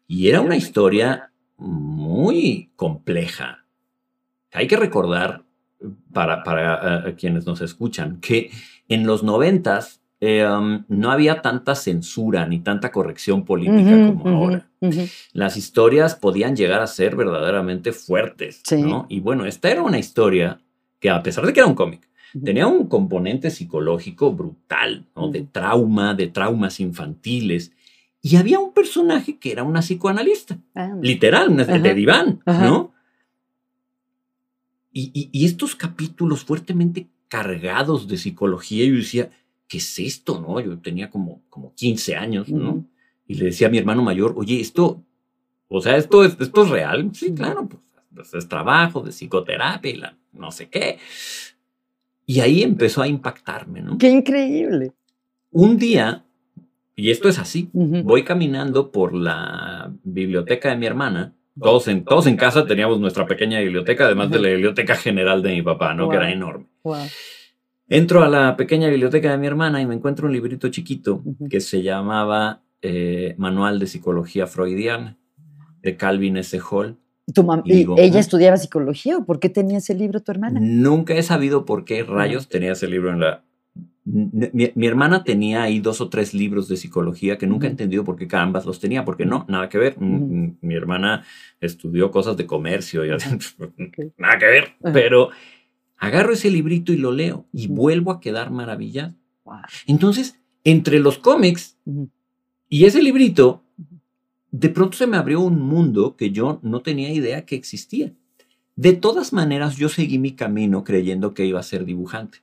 Y era una historia muy compleja. Hay que recordar, para, para eh, quienes nos escuchan, que en los noventas eh, um, no había tanta censura ni tanta corrección política como ahora. Las historias podían llegar a ser verdaderamente fuertes. Y bueno, esta era una historia que a pesar de que era un cómic, tenía un componente psicológico brutal, ¿no? De trauma, de traumas infantiles. Y había un personaje que era una psicoanalista, ah, literal, una, de diván, ¿no? Y, estos capítulos fuertemente cargados de psicología, yo decía, ¿qué es esto, no? Yo tenía como, como 15 años, ¿no? Y le decía a mi hermano mayor, oye, esto, o sea, esto es, esto es real. Sí, claro, pues, pues, es trabajo de psicoterapia y la no sé qué. Y ahí empezó a impactarme, ¿no? ¡Qué increíble! Un día, y esto es así, voy caminando por la biblioteca de mi hermana. Todos en, todos en casa teníamos nuestra pequeña biblioteca, además de la biblioteca general de mi papá, ¿no? Que era enorme. Entro a la pequeña biblioteca de mi hermana y me encuentro un librito chiquito que se llamaba eh, Manual de Psicología Freudiana de Calvin S. Hall. ¿Tu ¿Y ella estudiaba psicología o por qué tenía ese libro tu hermana? Nunca he sabido por qué rayos tenía ese libro en la... Mi, hermana tenía ahí dos o tres libros de psicología que nunca he entendido por qué ambas los tenía, porque no, nada que ver. Mi hermana estudió cosas de comercio y nada que ver, pero agarro ese librito y lo leo y vuelvo a quedar maravillado. Entonces, entre los cómics y ese librito, de pronto se me abrió un mundo que yo no tenía idea que existía. De todas maneras, yo seguí mi camino creyendo que iba a ser dibujante.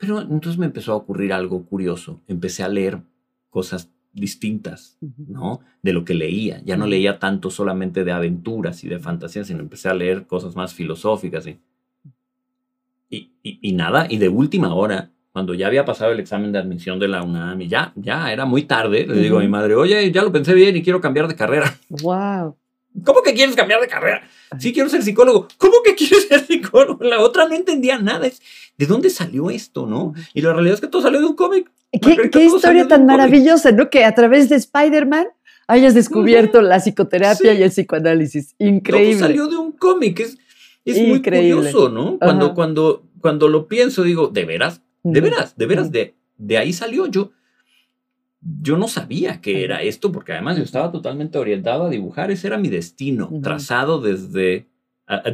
Pero entonces me empezó a ocurrir algo curioso. Empecé a leer cosas distintas, ¿no? De lo que leía. Ya no leía tanto solamente de aventuras y de fantasías, sino empecé a leer cosas más filosóficas. y, y nada, y de última hora cuando ya había pasado el examen de admisión de la UNAM y ya, ya era muy tarde, le digo a mi madre, oye, ya lo pensé bien y quiero cambiar de carrera. Wow. ¿Cómo que quieres cambiar de carrera? Sí, quiero ser psicólogo. ¿Cómo que quieres ser psicólogo? La otra no entendía nada. ¿De dónde salió esto, no? Y la realidad es que todo salió de un cómic. ¿Qué, historia tan maravillosa, ¿no? Que a través de Spider-Man hayas descubierto la psicoterapia y el psicoanálisis. Increíble. Todo salió de un cómic. Es, Es muy curioso, ¿no? Cuando, cuando, cuando lo pienso, digo, ¿de veras? ¿De veras? ¿De veras? De, de ahí salió yo. Yo no sabía que era esto, porque además yo estaba totalmente orientado a dibujar. Ese era mi destino, trazado desde,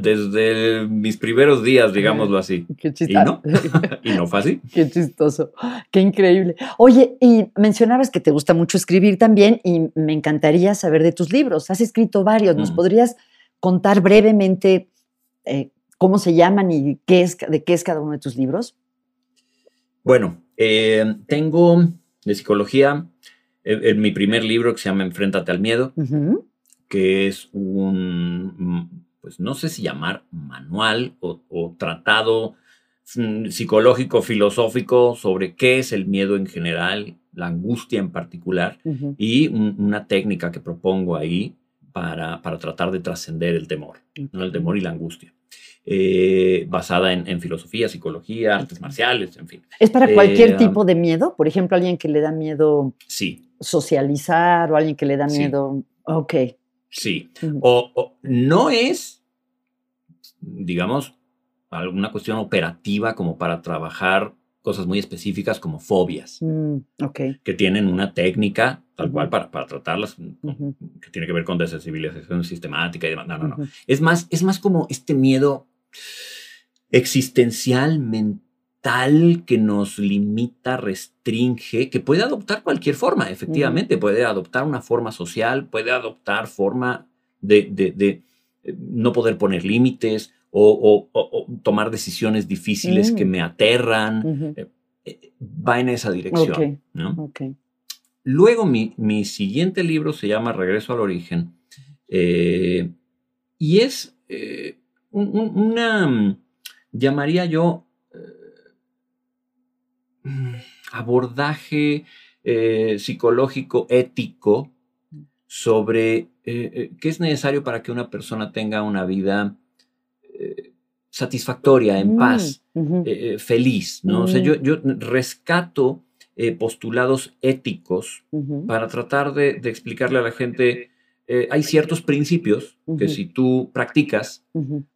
desde mis primeros días, digámoslo así. Qué chistoso. ¿Y no? y no fue así. Qué chistoso. Qué increíble. Oye, y mencionabas que te gusta mucho escribir también y me encantaría saber de tus libros. Has escrito varios. ¿Nos podrías contar brevemente eh, cómo se llaman y qué es, de qué es cada uno de tus libros? Bueno, eh, tengo de psicología en mi primer libro que se llama Enfréntate al miedo, que es un, pues no sé si llamar manual o, tratado mm, psicológico, filosófico sobre qué es el miedo en general, la angustia en particular, y una técnica que propongo ahí para, para tratar de trascender el temor, ¿no? el temor y la angustia. Eh, basada en, filosofía, psicología, artes marciales, en fin. ¿Es para cualquier eh, tipo de miedo? Por ejemplo, alguien que le da miedo sí. socializar o alguien que le da miedo. Ok. Sí. O, no es, digamos, alguna cuestión operativa como para trabajar cosas muy específicas como fobias, mm, que tienen una técnica tal cual para, para tratarlas, que tiene que ver con desensibilización sistemática y demás. No, no, no. Es más, es más como este miedo existencial, mental, que nos limita, restringe, que puede adoptar cualquier forma, efectivamente, puede adoptar una forma social, puede adoptar forma de, de, eh, no poder poner límites o, tomar decisiones difíciles que mm. me aterran. Eh, eh, va en esa dirección. Luego mi, mi, siguiente libro se llama Regreso al origen y es una, mm, llamaría yo, eh, mm, abordaje eh, psicológico, ético, sobre eh, qué es necesario para que una persona tenga una vida satisfactoria, en mm, paz, feliz, ¿no? O sea, yo, yo rescato postulados éticos para tratar de, explicarle a la gente eh, hay ciertos principios que si tú practicas,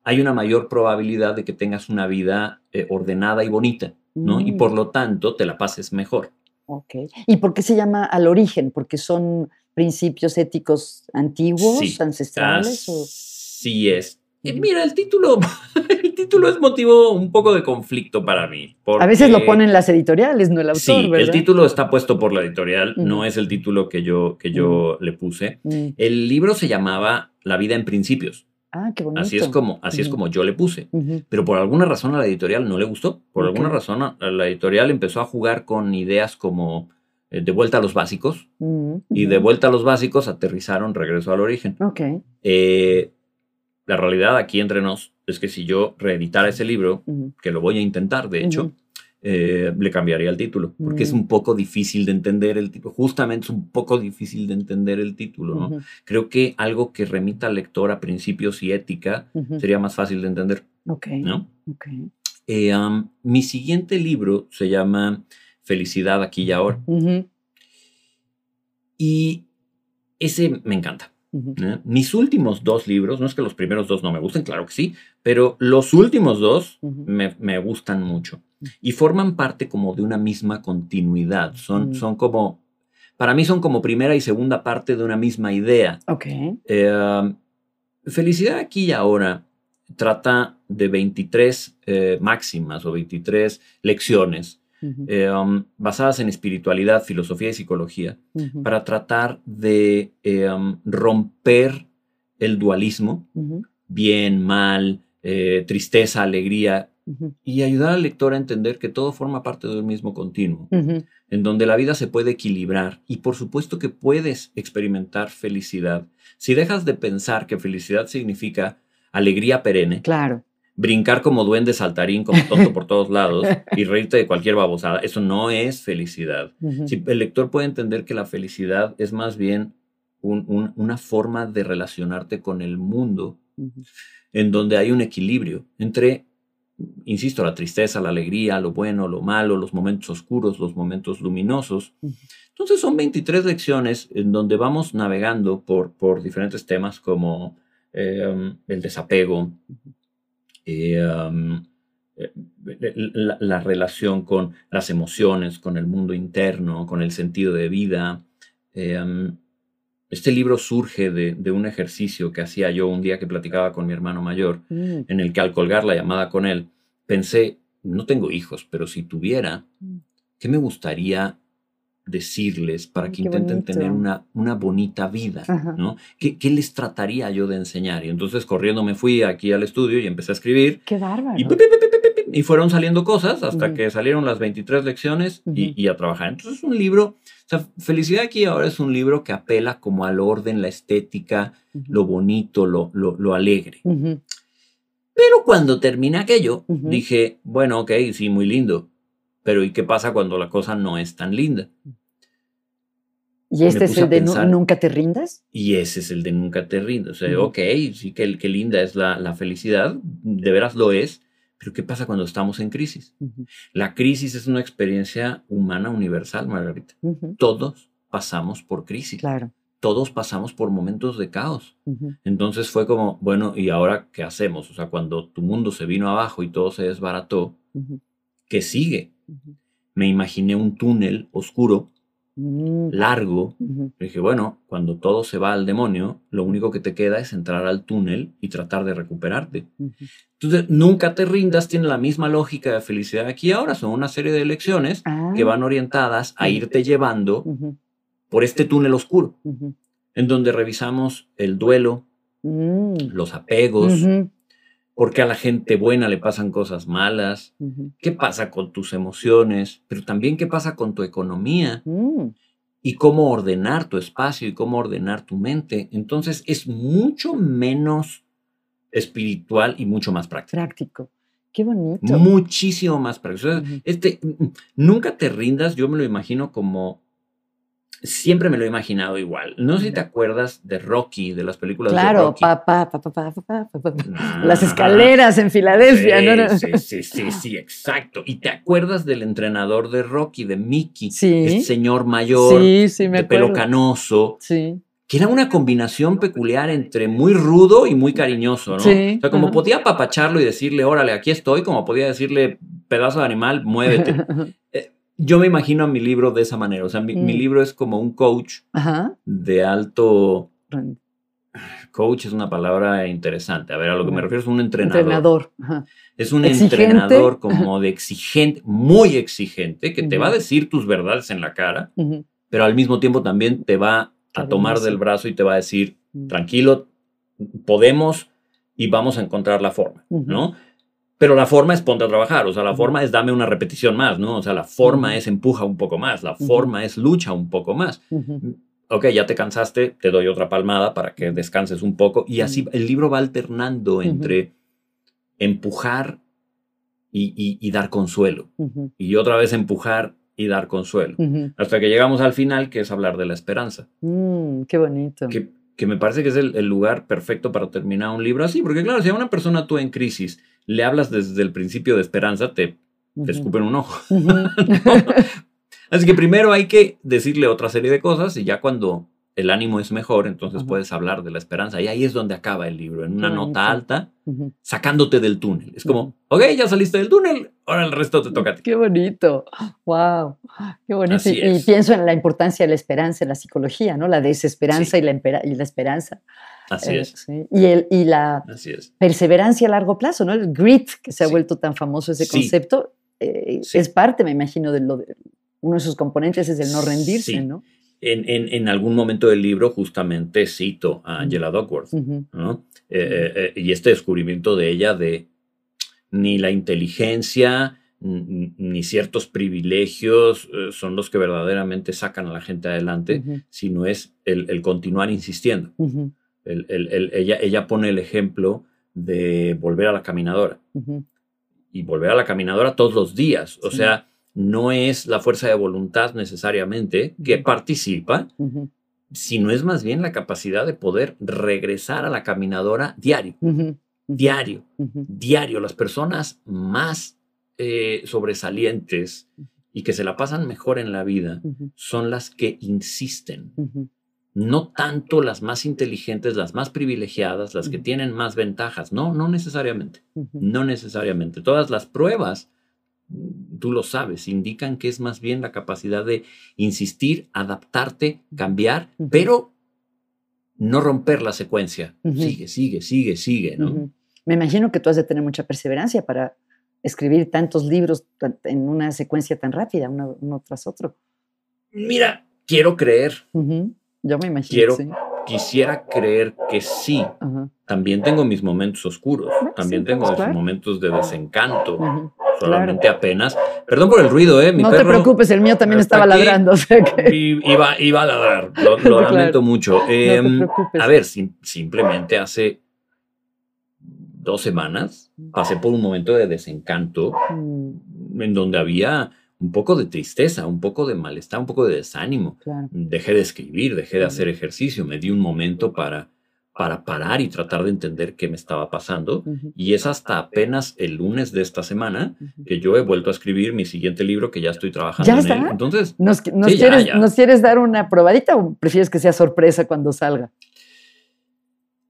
hay una mayor probabilidad de que tengas una vida eh, ordenada y bonita, ¿no? Y por mm. lo tanto te la pases mejor. Ok. ¿Y por qué se llama al origen? ¿Porque son principios éticos antiguos, ancestrales? Sí es. Eh, mira, el título, el título es motivo un poco de conflicto para mí. a veces lo ponen las editoriales, no el autor. Sí, el título está puesto por la editorial, no es el título que yo, que yo le puse. El libro se llamaba La vida en principios. Ah, qué bonito. Así es como, así es como yo le puse. Pero por alguna razón a la editorial no le gustó. Por alguna razón la editorial empezó a jugar con ideas como eh, de vuelta a los básicos. Y de vuelta a los básicos aterrizaron regreso al origen. Ok. Eh, la realidad aquí entre nos es que si yo reeditara ese libro, que lo voy a intentar, de hecho, eh, le cambiaría el título, porque es mm. un poco difícil de entender el título. Justamente es un poco difícil de entender el título, ¿no? Creo que algo que remita al lector a principios y ética sería más fácil de entender. Ok. ¿No? Okay. Eh, mi siguiente libro se llama Felicidad aquí y ahora. Y ese me encanta. Mis últimos dos libros, no es que los primeros dos no me gusten, claro que sí, pero los últimos dos me, gustan mucho y forman parte como de una misma continuidad. Son, son como, para mí son como primera y segunda parte de una misma idea. Ok. Em, Felicidad aquí y ahora trata de 23 eh, máximas o 23 lecciones eh, um, basadas en espiritualidad, filosofía y psicología, para tratar de eh, um, romper el dualismo, bien, mal, eh, tristeza, alegría, y ayudar al lector a entender que todo forma parte de un mismo continuo, en donde la vida se puede equilibrar y por supuesto que puedes experimentar felicidad. Si dejas de pensar que felicidad significa alegría perenne, claro brincar como duende saltarín, como tonto por todos lados y reírte de cualquier babosada. Eso no es felicidad. si el lector puede entender que la felicidad es más bien una forma de relacionarte con el mundo en donde hay un equilibrio entre, insisto, la tristeza, la alegría, lo bueno, lo malo, los momentos oscuros, los momentos luminosos. Entonces son 23 lecciones en donde vamos navegando por, por diferentes temas como eh, el desapego, eh, um, eh, la, la, relación con las emociones, con el mundo interno, con el sentido de vida. Um, este libro surge de, de, un ejercicio que hacía yo un día que platicaba con mi hermano mayor, mm. en el que al colgar la llamada con él, pensé, no tengo hijos, pero si tuviera, mm. ¿qué me gustaría decirles para que intenten tener una, una bonita vida? ¿no? ¿Qué, ¿Qué, les trataría yo de enseñar? Y entonces corriendo me fui aquí al estudio y empecé a escribir. ¡Qué bárbaro! Y, fueron saliendo cosas hasta que salieron las 23 lecciones y, y, a trabajar. Entonces es un libro, o sea, Felicidad aquí ahora es un libro que apela como al orden, la estética, lo bonito, lo, lo, lo alegre. Pero cuando terminé aquello, dije, bueno, ok, sí, muy lindo, pero ¿y qué pasa cuando la cosa no es tan linda? ¿Y este es el de nunca te rindas? Y ese es el de nunca te rindas. O sea, ok, sí que, que linda es la, la, felicidad, de veras lo es, pero ¿qué pasa cuando estamos en crisis? La crisis es una experiencia humana universal, Margarita. Todos pasamos por crisis. Claro. Todos pasamos por momentos de caos. Entonces fue como, bueno, ¿y ahora qué hacemos? O sea, cuando tu mundo se vino abajo y todo se desbarató, ¿qué sigue? Me imaginé un túnel oscuro Mm. largo. Dije, bueno, cuando todo se va al demonio, lo único que te queda es entrar al túnel y tratar de recuperarte. Entonces, nunca te rindas, tiene la misma lógica de felicidad aquí ahora. Son una serie de lecciones que van ah. orientadas a irte llevando por este túnel oscuro, en donde revisamos el duelo, mm. los apegos, porque a la gente buena le pasan cosas malas, qué pasa con tus emociones, pero también qué pasa con tu economía mm. y cómo ordenar tu espacio y cómo ordenar tu mente. Entonces es mucho menos espiritual y mucho más práctico. Práctico. Qué bonito. Muchísimo más práctico. este, nunca te rindas, yo me lo imagino como siempre me lo he imaginado igual. No sé si te acuerdas de Rocky, de las películas de Rocky. Claro, pa, pa, pa, las escaleras en Filadelfia, ¿no? Sí, sí, sí, sí, exacto. Y te acuerdas del entrenador de Rocky, de Mickey, sí. este señor mayor, de pelo canoso. Sí. Que era una combinación peculiar entre muy rudo y muy cariñoso, ¿no? Sí. O sea, como podía apapacharlo y decirle, órale, aquí estoy, como podía decirle, pedazo de animal, muévete. Yo me imagino a mi libro de esa manera. O sea, mi, mm. libro es como un coach de alto. Coach es una palabra interesante. A ver, a lo que me refiero es un entrenador. Entrenador. Es un entrenador como de exigente, muy exigente, que te va a decir tus verdades en la cara, pero al mismo tiempo también te va a tomar del brazo y te va a decir, mm. tranquilo, podemos y vamos a encontrar la forma, ¿no? Pero la forma es ponte a trabajar, o sea, la forma es dame una repetición más, ¿no? O sea, la forma es empuja un poco más, la forma es lucha un poco más. Ok, ya te cansaste, te doy otra palmada para que descanses un poco. Y así el libro va alternando entre empujar y, dar consuelo. Y otra vez empujar y dar consuelo. Hasta que llegamos al final, que es hablar de la esperanza. Mm, qué bonito. Que, que, me parece que es el, lugar perfecto para terminar un libro así, porque claro, si a una persona tú en crisis le hablas desde el principio de esperanza, te, escupen un ojo. Así que primero hay que decirle otra serie de cosas y ya cuando el ánimo es mejor, entonces puedes hablar de la esperanza. Y ahí es donde acaba el libro, en una nota alta, sacándote del túnel. Es como, ok, ya saliste del túnel, ahora el resto te toca a ti. Qué bonito, wow, qué bonito. Y, pienso en la importancia de la esperanza en la psicología, ¿no? La desesperanza y, la y la esperanza. Así eh, es. Y, el, y la perseverancia a largo plazo, ¿no? El grit, que se ha vuelto tan famoso ese concepto, eh, es parte, me imagino, de lo de, uno de sus componentes es el no rendirse, ¿no? En, en, en, algún momento del libro justamente cito a Angela Duckworth, ¿no? Eh, y este descubrimiento de ella de ni la inteligencia ni ciertos privilegios son los que verdaderamente sacan a la gente adelante, sino es el, el continuar insistiendo ella, ella pone el ejemplo de volver a la caminadora. Y volver a la caminadora todos los días. O sea, no es la fuerza de voluntad necesariamente que participa, sino es más bien la capacidad de poder regresar a la caminadora diario. Diario, diario. Las personas más eh, sobresalientes y que se la pasan mejor en la vida son las que insisten no tanto las más inteligentes, las más privilegiadas, las que tienen más ventajas. No, no necesariamente. No necesariamente. Todas las pruebas, tú lo sabes, indican que es más bien la capacidad de insistir, adaptarte, cambiar, pero no romper la secuencia. Sigue, sigue, sigue, sigue, ¿no? Me imagino que tú has de tener mucha perseverancia para escribir tantos libros en una secuencia tan rápida, uno, tras otro. Mira, quiero creer. Yo me imagino. Quiero, Quisiera creer que sí. También tengo mis momentos oscuros. También tengo mis pues, momentos de desencanto. Solamente apenas. Perdón por el ruido, ¿eh? no te preocupes, el mío también estaba ladrando. iba, iba, a ladrar. Lo, lamento mucho. Em, a ver, simplemente hace dos semanas pasé por un momento de desencanto mm. en donde había un poco de tristeza, un poco de malestar, un poco de desánimo. Dejé de escribir, dejé de hacer ejercicio, me di un momento para, para parar y tratar de entender qué me estaba pasando. Y es hasta apenas el lunes de esta semana que yo he vuelto a escribir mi siguiente libro que ya estoy trabajando en él. Entonces, ¿Nos, quieres, ¿Nos quieres dar una probadita o prefieres que sea sorpresa cuando salga?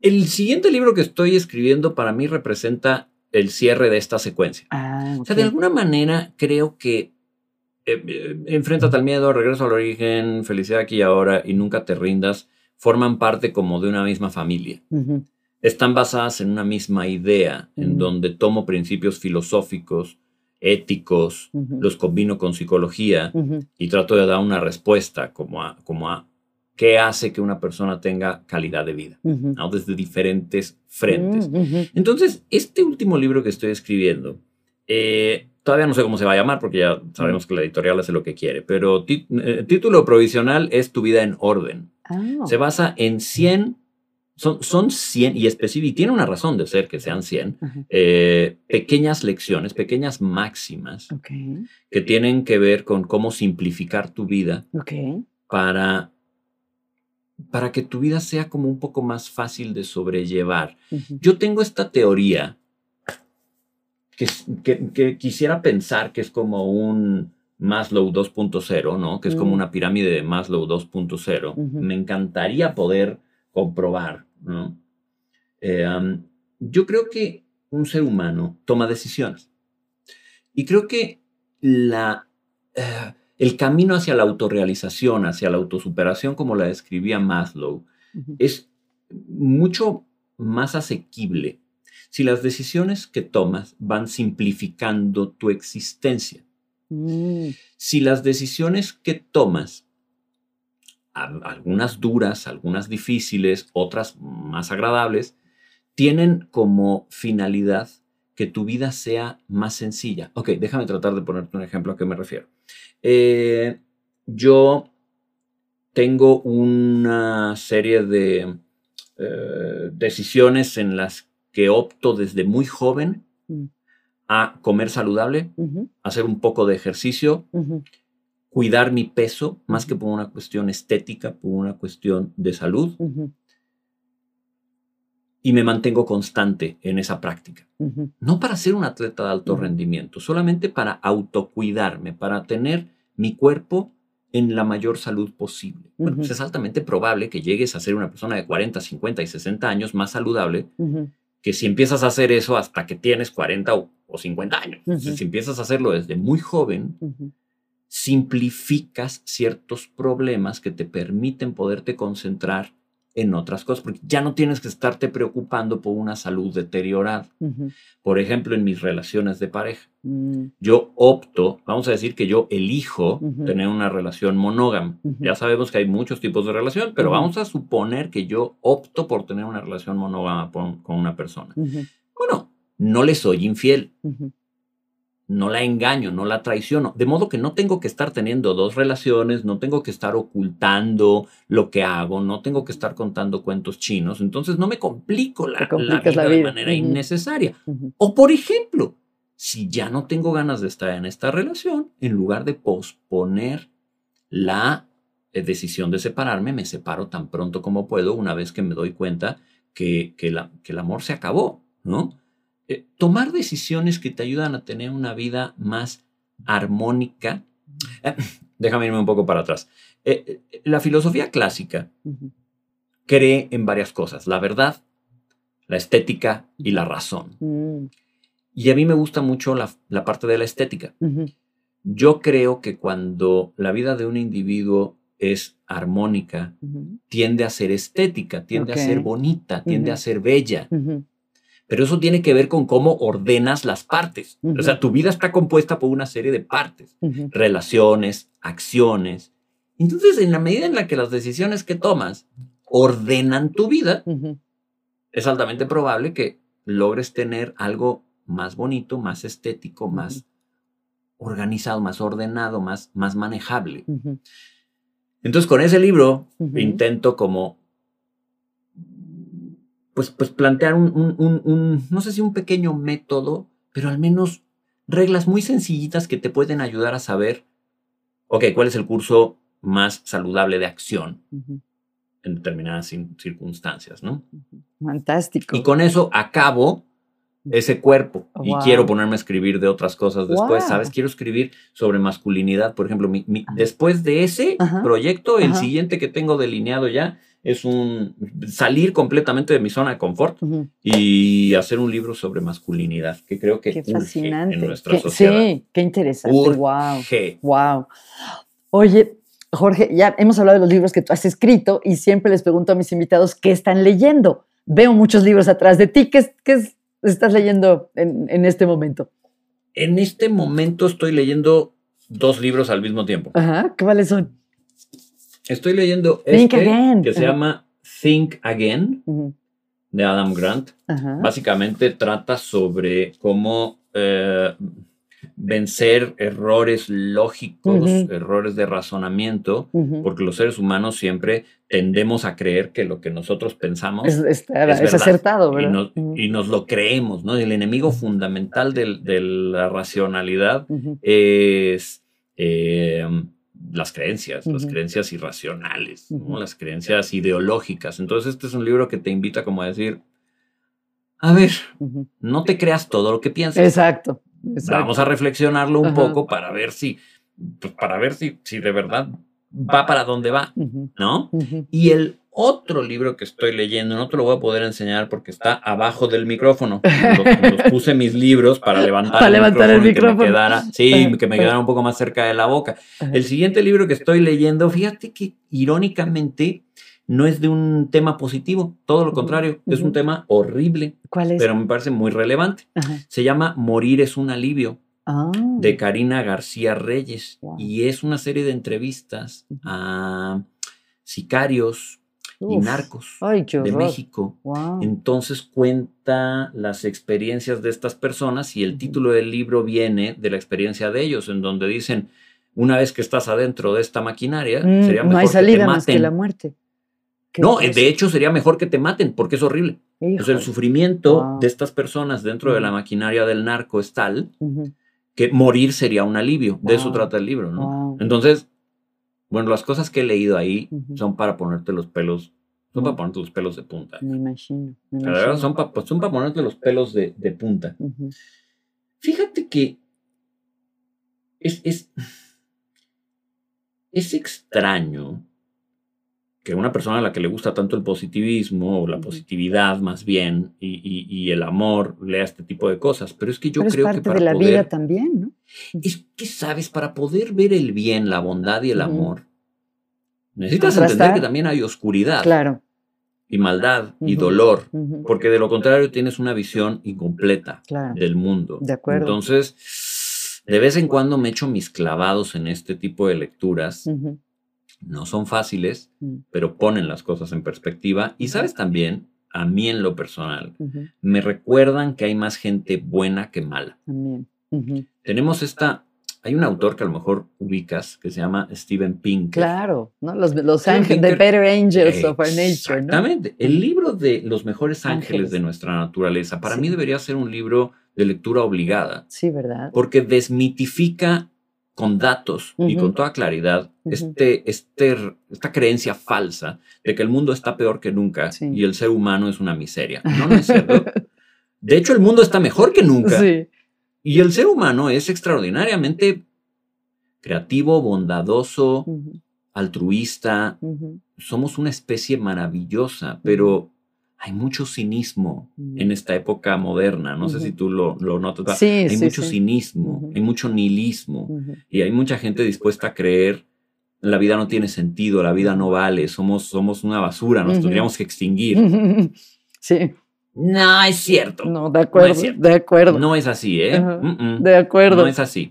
El siguiente libro que estoy escribiendo para mí representa el cierre de esta secuencia. Ah, o sea, de alguna manera creo que eh, eh, enfréntate al miedo, regreso al origen, felicidad aquí y ahora y nunca te rindas, forman parte como de una misma familia. Están basadas en una misma idea, en donde tomo principios filosóficos, éticos, los combino con psicología y trato de dar una respuesta como a, como a qué hace que una persona tenga calidad de vida, desde diferentes frentes. Entonces, este último libro que estoy escribiendo, eh, todavía no sé cómo se va a llamar porque ya sabemos que la editorial hace lo que quiere, pero el eh, título provisional es Tu vida en orden. Ah. Se basa en 100, son, son 100, y específico, y tiene una razón de ser que sean 100, eh, pequeñas lecciones, pequeñas máximas que tienen que ver con cómo simplificar tu vida para para que tu vida sea como un poco más fácil de sobrellevar. Yo tengo esta teoría que, quisiera pensar que es como un Maslow 2.0, ¿no? Que es como mm. una pirámide de Maslow 2.0. Me encantaría poder comprobar, ¿no? Eh, yo creo que un ser humano toma decisiones. Y creo que la, eh, el camino hacia la autorrealización, hacia la autosuperación, como la describía Maslow, es mucho más asequible si las decisiones que tomas van simplificando tu existencia. Mm. Si las decisiones que tomas, algunas duras, algunas difíciles, otras más agradables, tienen como finalidad que tu vida sea más sencilla. Ok, déjame tratar de ponerte un ejemplo a qué me refiero. Eh, yo tengo una serie de eh, decisiones en las que opto desde muy joven mm. a comer saludable, hacer un poco de ejercicio, cuidar mi peso, más que por una cuestión estética, por una cuestión de salud. Y me mantengo constante en esa práctica. No para ser un atleta de alto rendimiento, solamente para autocuidarme, para tener mi cuerpo en la mayor salud posible. Pues es altamente probable que llegues a ser una persona de 40, 50 y 60 años más saludable que si empiezas a hacer eso hasta que tienes 40 o, 50 años. Si empiezas a hacerlo desde muy joven, simplificas ciertos problemas que te permiten poderte concentrar en otras cosas, porque ya no tienes que estarte preocupando por una salud deteriorada. Por ejemplo, en mis relaciones de pareja, mm. yo opto, vamos a decir que yo elijo tener una relación monógama. Ya sabemos que hay muchos tipos de relación, pero vamos a suponer que yo opto por tener una relación monógama con una persona. Bueno, no le soy infiel no la engaño, no la traiciono. De modo que no tengo que estar teniendo dos relaciones, no tengo que estar ocultando lo que hago, no tengo que estar contando cuentos chinos. Entonces no me complico la, vida, de manera innecesaria. O por ejemplo, si ya no tengo ganas de estar en esta relación, en lugar de posponer la eh, decisión de separarme, me separo tan pronto como puedo una vez que me doy cuenta que, que, que el amor se acabó, ¿no? Eh, tomar decisiones que te ayudan a tener una vida más armónica. Eh, déjame irme un poco para atrás. Eh, la filosofía clásica cree en varias cosas, la verdad, la estética y la razón. Mm, Y a mí me gusta mucho la, la parte de la estética. Yo creo que cuando la vida de un individuo es armónica, tiende a ser estética, tiende a ser bonita, tiende a ser bella. Pero eso tiene que ver con cómo ordenas las partes. O Ujú. sea, tu vida está compuesta por una serie de partes, relaciones, acciones. Entonces, en la medida en la que las decisiones que tomas ordenan tu vida, es altamente probable que logres tener algo más bonito, más estético, más organizado, más ordenado, más, más manejable. Entonces, con ese libro intento como, pues, pues plantear un, un- un- un, no sé si un pequeño método, pero al menos reglas muy sencillitas que te pueden ayudar a saber, ok, cuál es el curso más saludable de acción en determinadas circunstancias, ¿no? Fantástico. Y con eso acabo ese cuerpo y quiero ponerme a escribir de otras cosas después, Wow. ¿sabes? Quiero escribir sobre masculinidad, por ejemplo, mi- después de ese Ajá. proyecto, el Ajá. siguiente que tengo delineado ya es un salir completamente de mi zona de confort y hacer un libro sobre masculinidad, que creo que Qué fascinante. en nuestra Qué- sociedad. sí, qué interesante. Wow. Urge. Wow. Oye, Jorge, ya hemos hablado de los libros que tú has escrito y siempre les pregunto a mis invitados qué están leyendo. Veo muchos libros atrás de ti. ¿Qué, qué es- estás leyendo en, en este momento? En este momento estoy leyendo dos libros al mismo tiempo. Ajá, ¿cuáles son? Estoy leyendo Think este Again. que se llama Think Again de Adam Grant. Básicamente trata sobre cómo eh, vencer errores lógicos, errores de razonamiento, porque los seres humanos siempre tendemos a creer que lo que nosotros pensamos Es, está- es es verdad. acertado, y, ¿verdad? nos, y nos lo creemos, ¿no? El enemigo fundamental de la racionalidad es eh, las creencias, las creencias irracionales, las creencias ideológicas. Entonces este es un libro que te invita como a decir, a ver, no te creas todo lo que piensas. Exacto. exacto. Vamos a reflexionarlo un Ajá. poco para ver si, pues, para ver si, si de verdad va para dónde va, ¿no? Y el otro libro que estoy leyendo, no te lo voy a poder enseñar porque está abajo del micrófono. Los, los puse mis libros para levantar, Para levantar el y que me micrófono. quedara, sí, que me quedara un poco más cerca de la boca. El siguiente libro que estoy leyendo, fíjate que irónicamente no es de un tema positivo, todo lo contrario, es un tema horrible, ¿Cuál es? pero me parece muy relevante. Ajá. Se llama Morir es un alivio Ah, de Karina García Reyes Wow. y es una serie de entrevistas a sicarios y narcos Ay, de. México. Wow. Entonces cuenta las experiencias de estas personas y el título del libro viene de la experiencia de ellos, en donde dicen, una vez que estás adentro de esta maquinaria, Mm, sería no mejor hay que te salida más que maten. la muerte. No, de hecho sería mejor que te maten, porque es horrible. Entonces el sufrimiento Wow. de estas personas dentro de la maquinaria del narco es tal que morir sería un alivio. De eso trata el libro, ¿no? Entonces, bueno, las cosas que he leído ahí son para ponerte los pelos, son Mm. para ponerte los pelos de punta. Me imagino. me La verdad, son para son pa ponerte los pelos de, de punta. Fíjate que es, es, es extraño que una persona a la que le gusta tanto el positivismo o la positividad más bien y, y- y el amor lea este tipo de cosas, pero es que yo Pero es creo que parte para de la poder, vida también, ¿no? es que sabes, para poder ver el bien, la bondad y el amor, necesitas Contrastar. entender que también hay oscuridad Claro. y maldad y dolor, porque de lo contrario tienes una visión incompleta Claro. del mundo. De acuerdo. Entonces, de vez en cuando me echo mis clavados en este tipo de lecturas. No son fáciles, Mm. pero ponen las cosas en perspectiva. Y sabes también, a mí en lo personal, me recuerdan que hay más gente buena que mala. También. Ujú. Tenemos esta, hay un autor que a lo mejor ubicas que se llama Steven Pinker. Claro, ¿no? Los, los ángeles, The Better Angels of Our Nature, ¿no? Exactamente. El libro de los mejores ángeles, Ángeles. de nuestra naturaleza, para Sí. mí debería ser un libro de lectura obligada. Sí, ¿verdad? porque desmitifica con datos y con toda claridad este, este, esta creencia falsa de que el mundo está peor que nunca Sí. y el ser humano es una miseria. No, no es cierto. De hecho, el mundo está mejor que nunca Sí. y el ser humano es extraordinariamente creativo, bondadoso, altruista. Somos una especie maravillosa, pero hay mucho cinismo en esta época moderna. No sé si tú lo, lo notas. Sí, hay sí, mucho sí. cinismo, hay mucho nihilismo y hay mucha gente dispuesta a creer la vida no tiene sentido, la vida no vale, somos, somos una basura, nos tendríamos que extinguir. Sí, No es cierto. no, de acuerdo, cierto. de acuerdo, No es así, ¿eh? Ajá. Mm-mm. de acuerdo. No es así.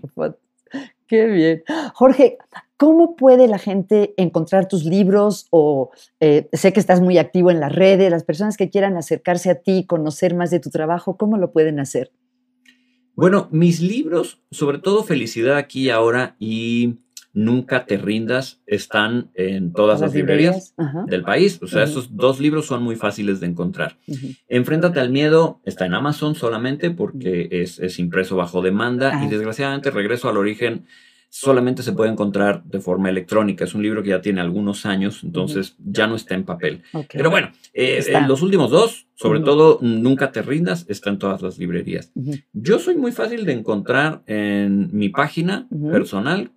Qué bien. Jorge, ¿cómo puede la gente encontrar tus libros? O eh, sé que estás muy activo en las redes, las personas que quieran acercarse a ti, conocer más de tu trabajo, ¿cómo lo pueden hacer? Bueno, mis libros, sobre todo Felicidad aquí y ahora y Nunca te rindas, están en todas las librerías del país. O sea, esos dos libros son muy fáciles de encontrar. ujú. Enfréntate al miedo está en Amazon solamente porque es, es impreso bajo demanda y desgraciadamente Regreso al Origen solamente se puede encontrar de forma electrónica. Es un libro que ya tiene algunos años, entonces ya no está en papel. Pero bueno, eh, eh, los últimos dos, sobre todo Nunca te rindas, está en todas las librerías. Yo soy muy fácil de encontrar en mi página personal,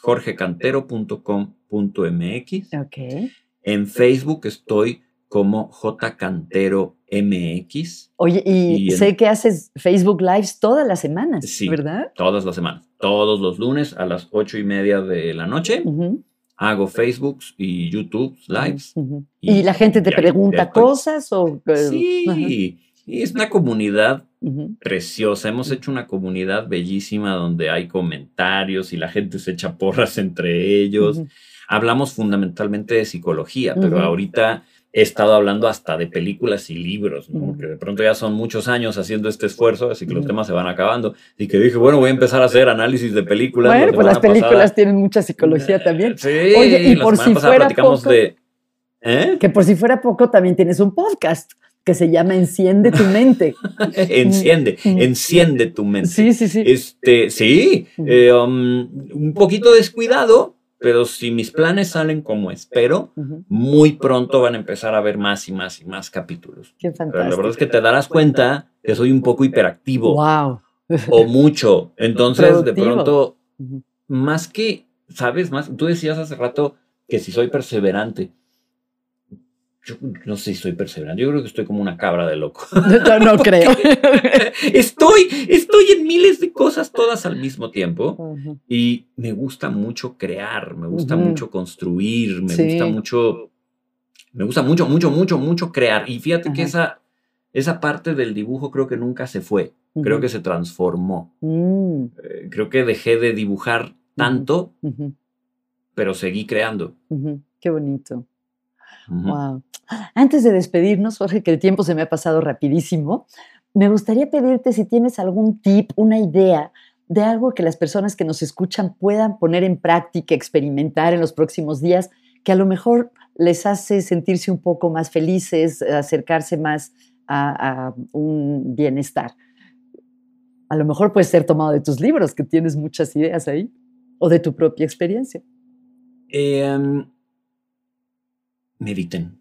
jorgecantero.com.mx. Ok. En Facebook estoy como jcantero.mx Oye, y, Y en- sé que haces Facebook Lives todas las semanas, Sí. ¿verdad? todas las semanas. Todos los lunes a las ocho y media de la noche hago Facebooks y YouTube Lives. Y ¿Y la gente te ya- pregunta cosas o...? eh, Sí, y es una comunidad preciosa. Hemos hecho una comunidad bellísima donde hay comentarios y la gente se echa porras entre ellos. Hablamos fundamentalmente de psicología, pero ahorita he estado hablando hasta de películas y libros, ¿no? Porque de pronto ya son muchos años haciendo este esfuerzo, así que los temas se van acabando. Y que dije, bueno, voy a empezar a hacer análisis de películas. Bueno, La pues las películas pasada- tienen mucha psicología también. Sí, Oye, y la por si fuera platicamos poco- de... ¿Eh? Que por si fuera poco, también tienes un podcast que se llama Enciende tu mente. enciende, Ujú. enciende tu mente. Sí, sí, sí. Este, sí, eh, um, un poquito descuidado, pero si mis planes salen como espero, muy pronto van a empezar a ver más y más y más capítulos. Qué Pero la verdad es que te darás cuenta que soy un poco hiperactivo Wow. o mucho. Entonces, de pronto, más que, ¿sabes? Más, tú decías hace rato que si soy perseverante. Yo no sé si soy perseverante. Yo creo que estoy como una cabra de loco. No, no creo. estoy, estoy en miles de cosas todas al mismo tiempo. Y me gusta mucho crear, me gusta mucho construir, me Sí. gusta mucho, me gusta mucho, mucho, mucho, mucho crear. Y fíjate que esa, esa parte del dibujo creo que nunca se fue, creo que se transformó. Mm, Eh, creo que dejé de dibujar tanto, pero seguí creando. Qué bonito. Wow. Antes de despedirnos, Jorge, que el tiempo se me ha pasado rapidísimo, me gustaría pedirte si tienes algún tip, una idea de algo que las personas que nos escuchan puedan poner en práctica, experimentar en los próximos días, que a lo mejor les hace sentirse un poco más felices, acercarse más a, a un bienestar. A lo mejor puede ser tomado de tus libros, que tienes muchas ideas ahí, o de tu propia experiencia. Em, mediten,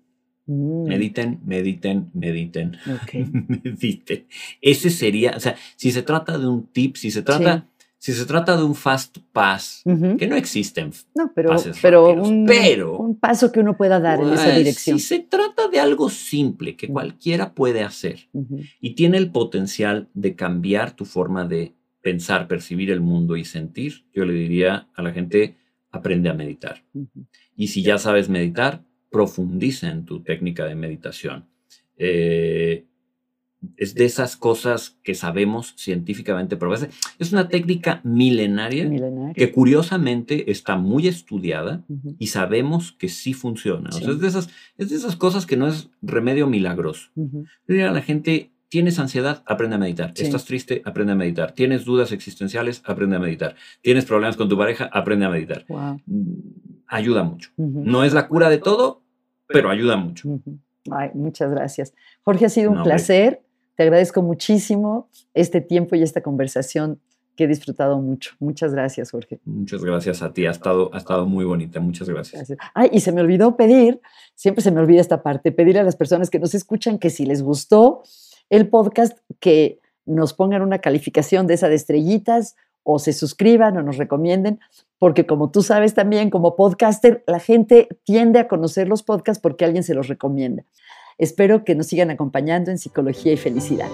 Mm, mediten, mediten, mediten, mediten. Ese sería, o sea, si se trata de un tip, si se trata, si se trata de un fast pass, que no existen No, pero, pases pero, rápidos, un, pero- un paso que uno pueda dar en esa dirección. Si se trata de algo simple que cualquiera puede hacer y tiene el potencial de cambiar tu forma de pensar, percibir el mundo y sentir, yo le diría a la gente, aprende a meditar. Y si ya sabes meditar, profundiza en tu técnica de meditación. Eh, es de esas cosas que sabemos científicamente probadas. Es una técnica milenaria que curiosamente está muy estudiada y sabemos que sí funciona. O sea, Sí. es, de esas, es de esas cosas que no es remedio milagroso. a la gente, tienes ansiedad, aprende a meditar. Sí. Estás triste, aprende a meditar. Tienes dudas existenciales, aprende a meditar. Tienes problemas con tu pareja, aprende a meditar. Wow. Ayuda mucho. No es la cura de todo, pero ayuda mucho. Ay, muchas gracias. Jorge, ha sido un No, hombre. placer. Te agradezco muchísimo este tiempo y esta conversación que he disfrutado mucho. Muchas gracias, Jorge. Muchas gracias a ti. Ha estado, ha estado muy bonita. Muchas gracias. Gracias. Ay, y se me olvidó pedir, siempre se me olvida esta parte, pedir a las personas que nos escuchan que si les gustó el podcast, que nos pongan una calificación de esa de estrellitas o se suscriban o nos recomienden, porque como tú sabes también, como podcaster, la gente tiende a conocer los podcasts porque alguien se los recomienda. Espero que nos sigan acompañando en Psicología y Felicidad.